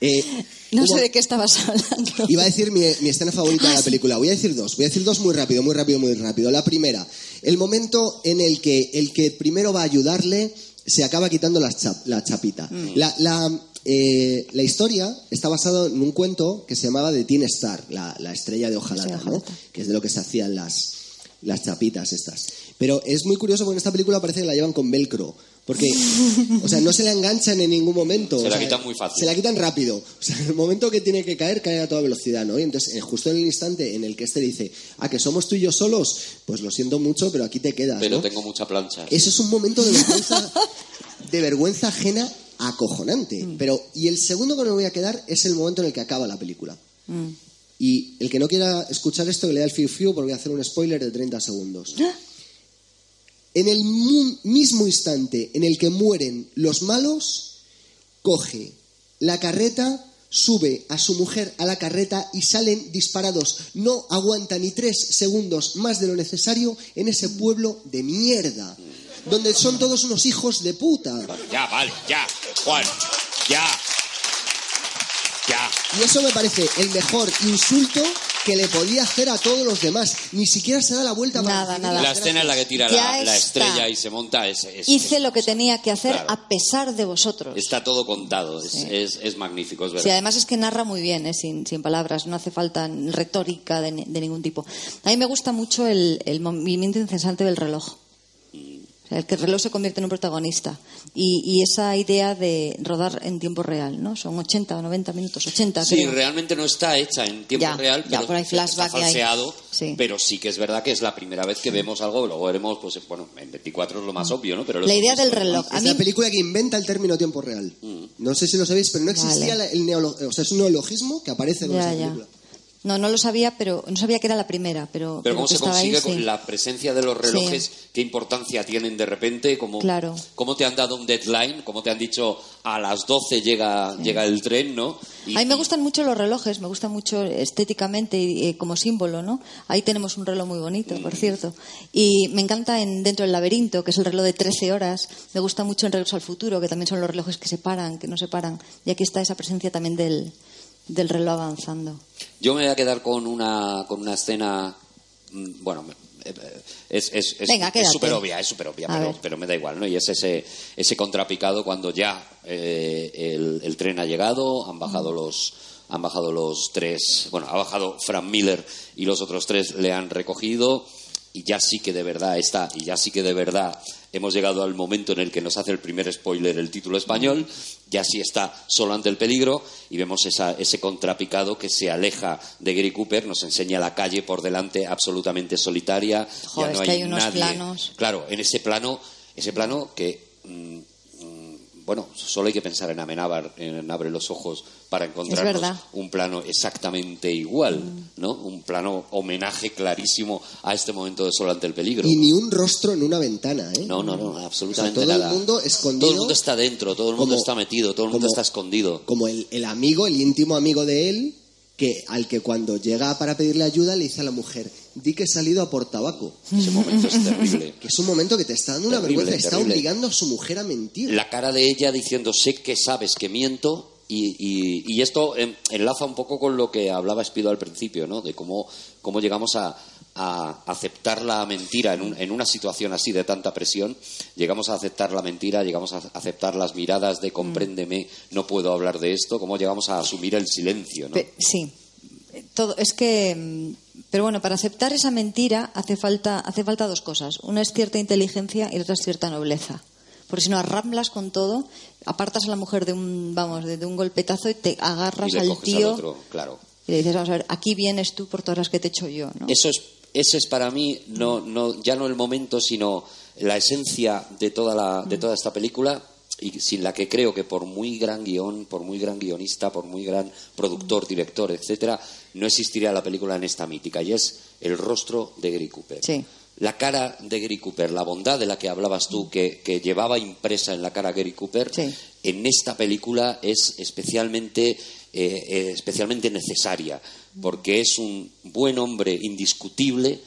Eh, No sé de qué estabas hablando. <laughs> Iba a decir mi, mi escena favorita de la película. Voy a decir dos. Voy a decir dos muy rápido, muy rápido, muy rápido. La primera, el momento en el que el que primero va a ayudarle se acaba quitando la, chap- la chapita. La, la, eh, la historia está basada en un cuento que se llamaba The Teen Star, la, la estrella de hojalata, Sí, ¿no? que es de lo que se hacían las, las chapitas estas. Pero es muy curioso porque en esta película parece que la llevan con velcro. Porque, o sea, no se la enganchan en ningún momento. Se o la sea, quitan muy fácil. Se la quitan rápido. O sea, en el momento que tiene que caer, cae a toda velocidad, ¿no? Y entonces, eh, justo en el instante en el que este dice, ah, que somos tú y yo solos, pues lo siento mucho, pero aquí te quedas, Pero ¿no? tengo mucha plancha. Eso es un momento de vergüenza, <laughs> de vergüenza ajena acojonante. Mm. Pero, y el segundo que me voy a quedar es el momento en el que acaba la película. Mm. Y el que no quiera escuchar esto, que le da el fiu fiu porque voy a hacer un spoiler de 30 segundos. <gasps> En el mismo instante en el que mueren los malos, coge la carreta, sube a su mujer a la carreta y salen disparados. No aguanta ni tres segundos más de lo necesario en ese pueblo de mierda, donde son todos unos hijos de puta. Ya, vale, ya. Juan, ya. Ya. Y eso me parece el mejor insulto que le podía hacer a todos los demás. Ni siquiera se da la vuelta para Nada, recibir nada. La escena en la que tira la, estrella y se monta es, es- Hice lo que tenía que hacer Claro. a pesar de vosotros. está todo contado. Es, Sí. es, es magnífico, es Sí, verdad. además es que narra muy bien, ¿eh? sin, sin palabras, no hace falta retórica de, de ningún tipo. A mí me gusta mucho el, el movimiento incesante del reloj. El que el reloj se convierte en un protagonista. Y, y esa idea de rodar en tiempo real, ¿no? Son 80 o 90 minutos, 80 Sí, creo. realmente no está hecha en tiempo Ya, real, ya, pero por ahí está falseado, sí. pero sí que es verdad que es la primera vez que vemos algo, luego veremos, pues bueno, en 24 es lo más obvio, ¿no? Pero La idea del reloj. A Es mí, la película que inventa el término tiempo real. No sé si lo sabéis, pero no existía Vale. la- el neologismo. O sea, es un neologismo que aparece en ya, esa ya. película. No, no lo sabía, pero no sabía que era la primera, pero, Pero cómo que se ahí, consigue con sí. la presencia de los relojes, qué importancia tienen de repente, cómo, Claro. cómo te han dado un deadline, cómo te han dicho a las 12 llega, llega el tren, ¿no? Y- A mí me gustan mucho los relojes, me gustan mucho estéticamente y eh, como símbolo, ¿no? Ahí tenemos un reloj muy bonito, por cierto. Y me encanta en Dentro del laberinto, que es el reloj de 13 horas. Me gusta mucho en Regreso al futuro, que también son los relojes que se paran, que no se paran. Y aquí está esa presencia también del, del reloj avanzando. Yo me voy a quedar con una, con una escena, mm, bueno, eh, es es- es- súper obvia, es súper obvia, pero, me da igual, ¿no? Y es ese, ese contrapicado cuando ya eh, el, el tren ha llegado, han bajado los han bajado los tres, bueno, ha bajado Frank Miller y los otros tres le han recogido y ya sí que de verdad está, y ya sí que de verdad hemos llegado al momento en el que nos hace el primer spoiler el título español, ya sí está solo ante el peligro y vemos esa- ese contrapicado que se aleja de Gary Cooper, nos enseña la calle por delante absolutamente solitaria, Joder, ya no es que hay, unos nadie. planos. Claro, en ese plano, ese plano que mm, bueno, solo hay que pensar en Amenábar, en Abre los ojos, para encontrarnos verdad. un plano exactamente igual, ¿no? Un plano homenaje clarísimo a este momento de Sol ante el peligro. Y ni un rostro en una ventana, ¿eh? No, no, no, absolutamente O sea, todo nada. el mundo escondido. Todo el mundo está dentro, todo el mundo como- está metido, todo el mundo como- está escondido. Como el, el amigo, el íntimo amigo de él, que al que cuando llega para pedirle ayuda le dice a la mujer, di que he salido a por tabaco. Ese momento es terrible. <laughs> Que es un momento que te está dando una Terrible, vergüenza, está terrible. obligando a su mujer a mentir. La cara de ella diciendo, sé que sabes que miento. Y, y- y esto enlaza un poco con lo que hablaba Espido al principio, ¿no? De cómo, cómo llegamos a, a aceptar la mentira en, un- en una situación así de tanta presión. Llegamos a aceptar la mentira, llegamos a aceptar las miradas de compréndeme, no puedo hablar de esto. Cómo llegamos a asumir el silencio, ¿no? Sí. Todo, es que, mm, pero bueno, para aceptar esa mentira hace falta, hace falta dos cosas. Una es cierta inteligencia y otra es cierta nobleza. Porque si no arramblas con todo, apartas a la mujer de un, vamos, de, de un golpetazo y te agarras y al tío otro, claro. y le dices, vamos a ver, aquí vienes tú por todas las que te he hecho yo, ¿no? Eso es, ese es para mí no, no, ya no el momento, sino la esencia de toda, la, de toda esta película y sin la que creo que por muy gran guion, por muy gran guionista, por muy gran productor, director, etcétera, no existiría la película en esta mítica y es el rostro de Gary Cooper. Sí. La cara de Gary Cooper, la bondad de la que hablabas tú, que, que llevaba impresa en la cara Gary Cooper, Sí. en esta película es especialmente, eh, eh, especialmente necesaria, porque es un buen hombre indiscutible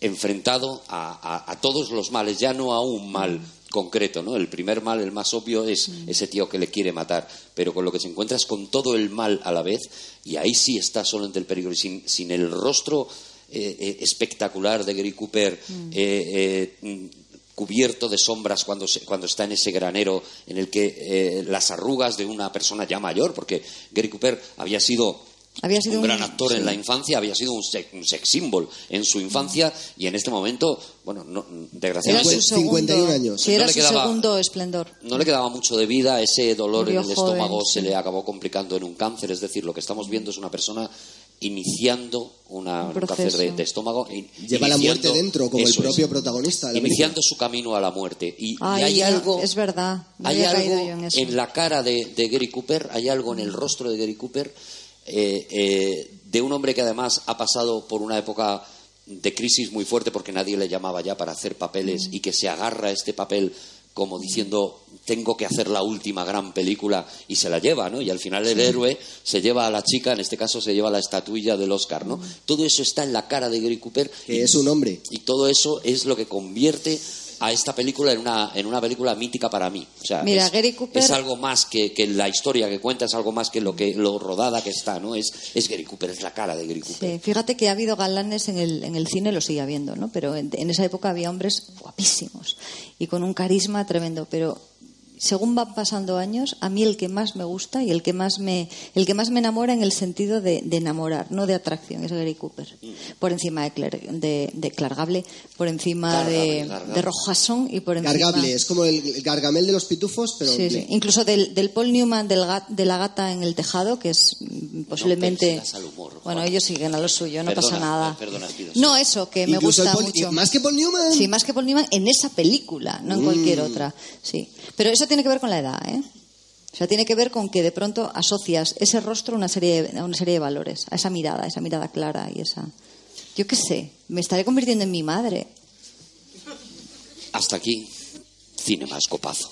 enfrentado a, a- a todos los males, ya no a un mal concreto, ¿no? El primer mal, el más obvio, es ese tío que le quiere matar, pero con lo que se encuentra es con todo el mal a la vez, y ahí sí está solo ante el peligro, y sin, sin el rostro eh, eh, espectacular de Gary Cooper, eh, eh, mm, cubierto de sombras cuando, se- cuando está en ese granero en el que eh, las arrugas de una persona ya mayor, porque Gary Cooper había sido Había sido un un- gran actor sí. en la infancia, había sido un sex, un sex symbol en su infancia y en este momento, bueno, no, Era desgraciadamente su 51 segundo, años. sí, No era le su quedaba- segundo esplendor. no le quedaba mucho de vida, ese dolor Murió en el joven, estómago sí. se le acabó complicando en un cáncer, es decir, lo que estamos viendo es una persona iniciando una, Un un cáncer de, de estómago. in- Lleva la muerte dentro, como el es, propio protagonista iniciando su camino a la muerte. Y, y Ay, hay algo, es verdad, hay algo yo en eso. la cara de, de Gary Cooper, hay algo en el rostro de Gary Cooper eh, eh, de un hombre que además ha pasado por una época de crisis muy fuerte porque nadie le llamaba ya para hacer papeles Mm. y que se agarra a este papel como diciendo tengo que hacer la última gran película y se la lleva, ¿no? Y al final el héroe se lleva a la chica, en este caso se lleva la estatuilla del Oscar, ¿no? Todo eso está en la cara de Gary Cooper Que y, es un hombre. y todo eso es lo que convierte a esta película en una, en una película mítica para mí. O sea, Mira, es, Gary Cooper- es algo más que, que la historia que cuenta, es algo más que lo que lo rodada que está, ¿no? Es, es Gary Cooper, es la cara de Gary Cooper. Sí, fíjate que ha habido galanes en el, en el cine, lo sigue habiendo, ¿no? Pero en, en esa época había hombres guapísimos y con un carisma tremendo. Pero según van pasando años, a mí el que más me gusta y el que más me, el que más me enamora en el sentido de, de enamorar, no de atracción, es Gary Cooper. Por encima de, Claire, de, de Clark Gable, por encima Gargable, de, Gargable. de Rojason y por encima... Gargable, es como el, el gargamel de los pitufos, pero Sí, sí. Incluso del, del Paul Newman del gat- de la gata en el tejado, que es posiblemente. penséis al humor, bueno, ellos siguen a lo suyo, no Perdona, pasa nada. perdona, no, eso, que me gusta Paul- mucho. más que Paul Newman. Sí, más que Paul Newman en esa película, no en cualquier Mm. otra. Sí. Pero eso tiene que ver con la edad, ¿eh? O sea, tiene que ver con que de pronto asocias ese rostro a una serie de, a una serie de valores, a esa mirada, a esa mirada clara y esa. Yo qué sé, me estaré convirtiendo en mi madre. Hasta aquí, Cinema Escopazo.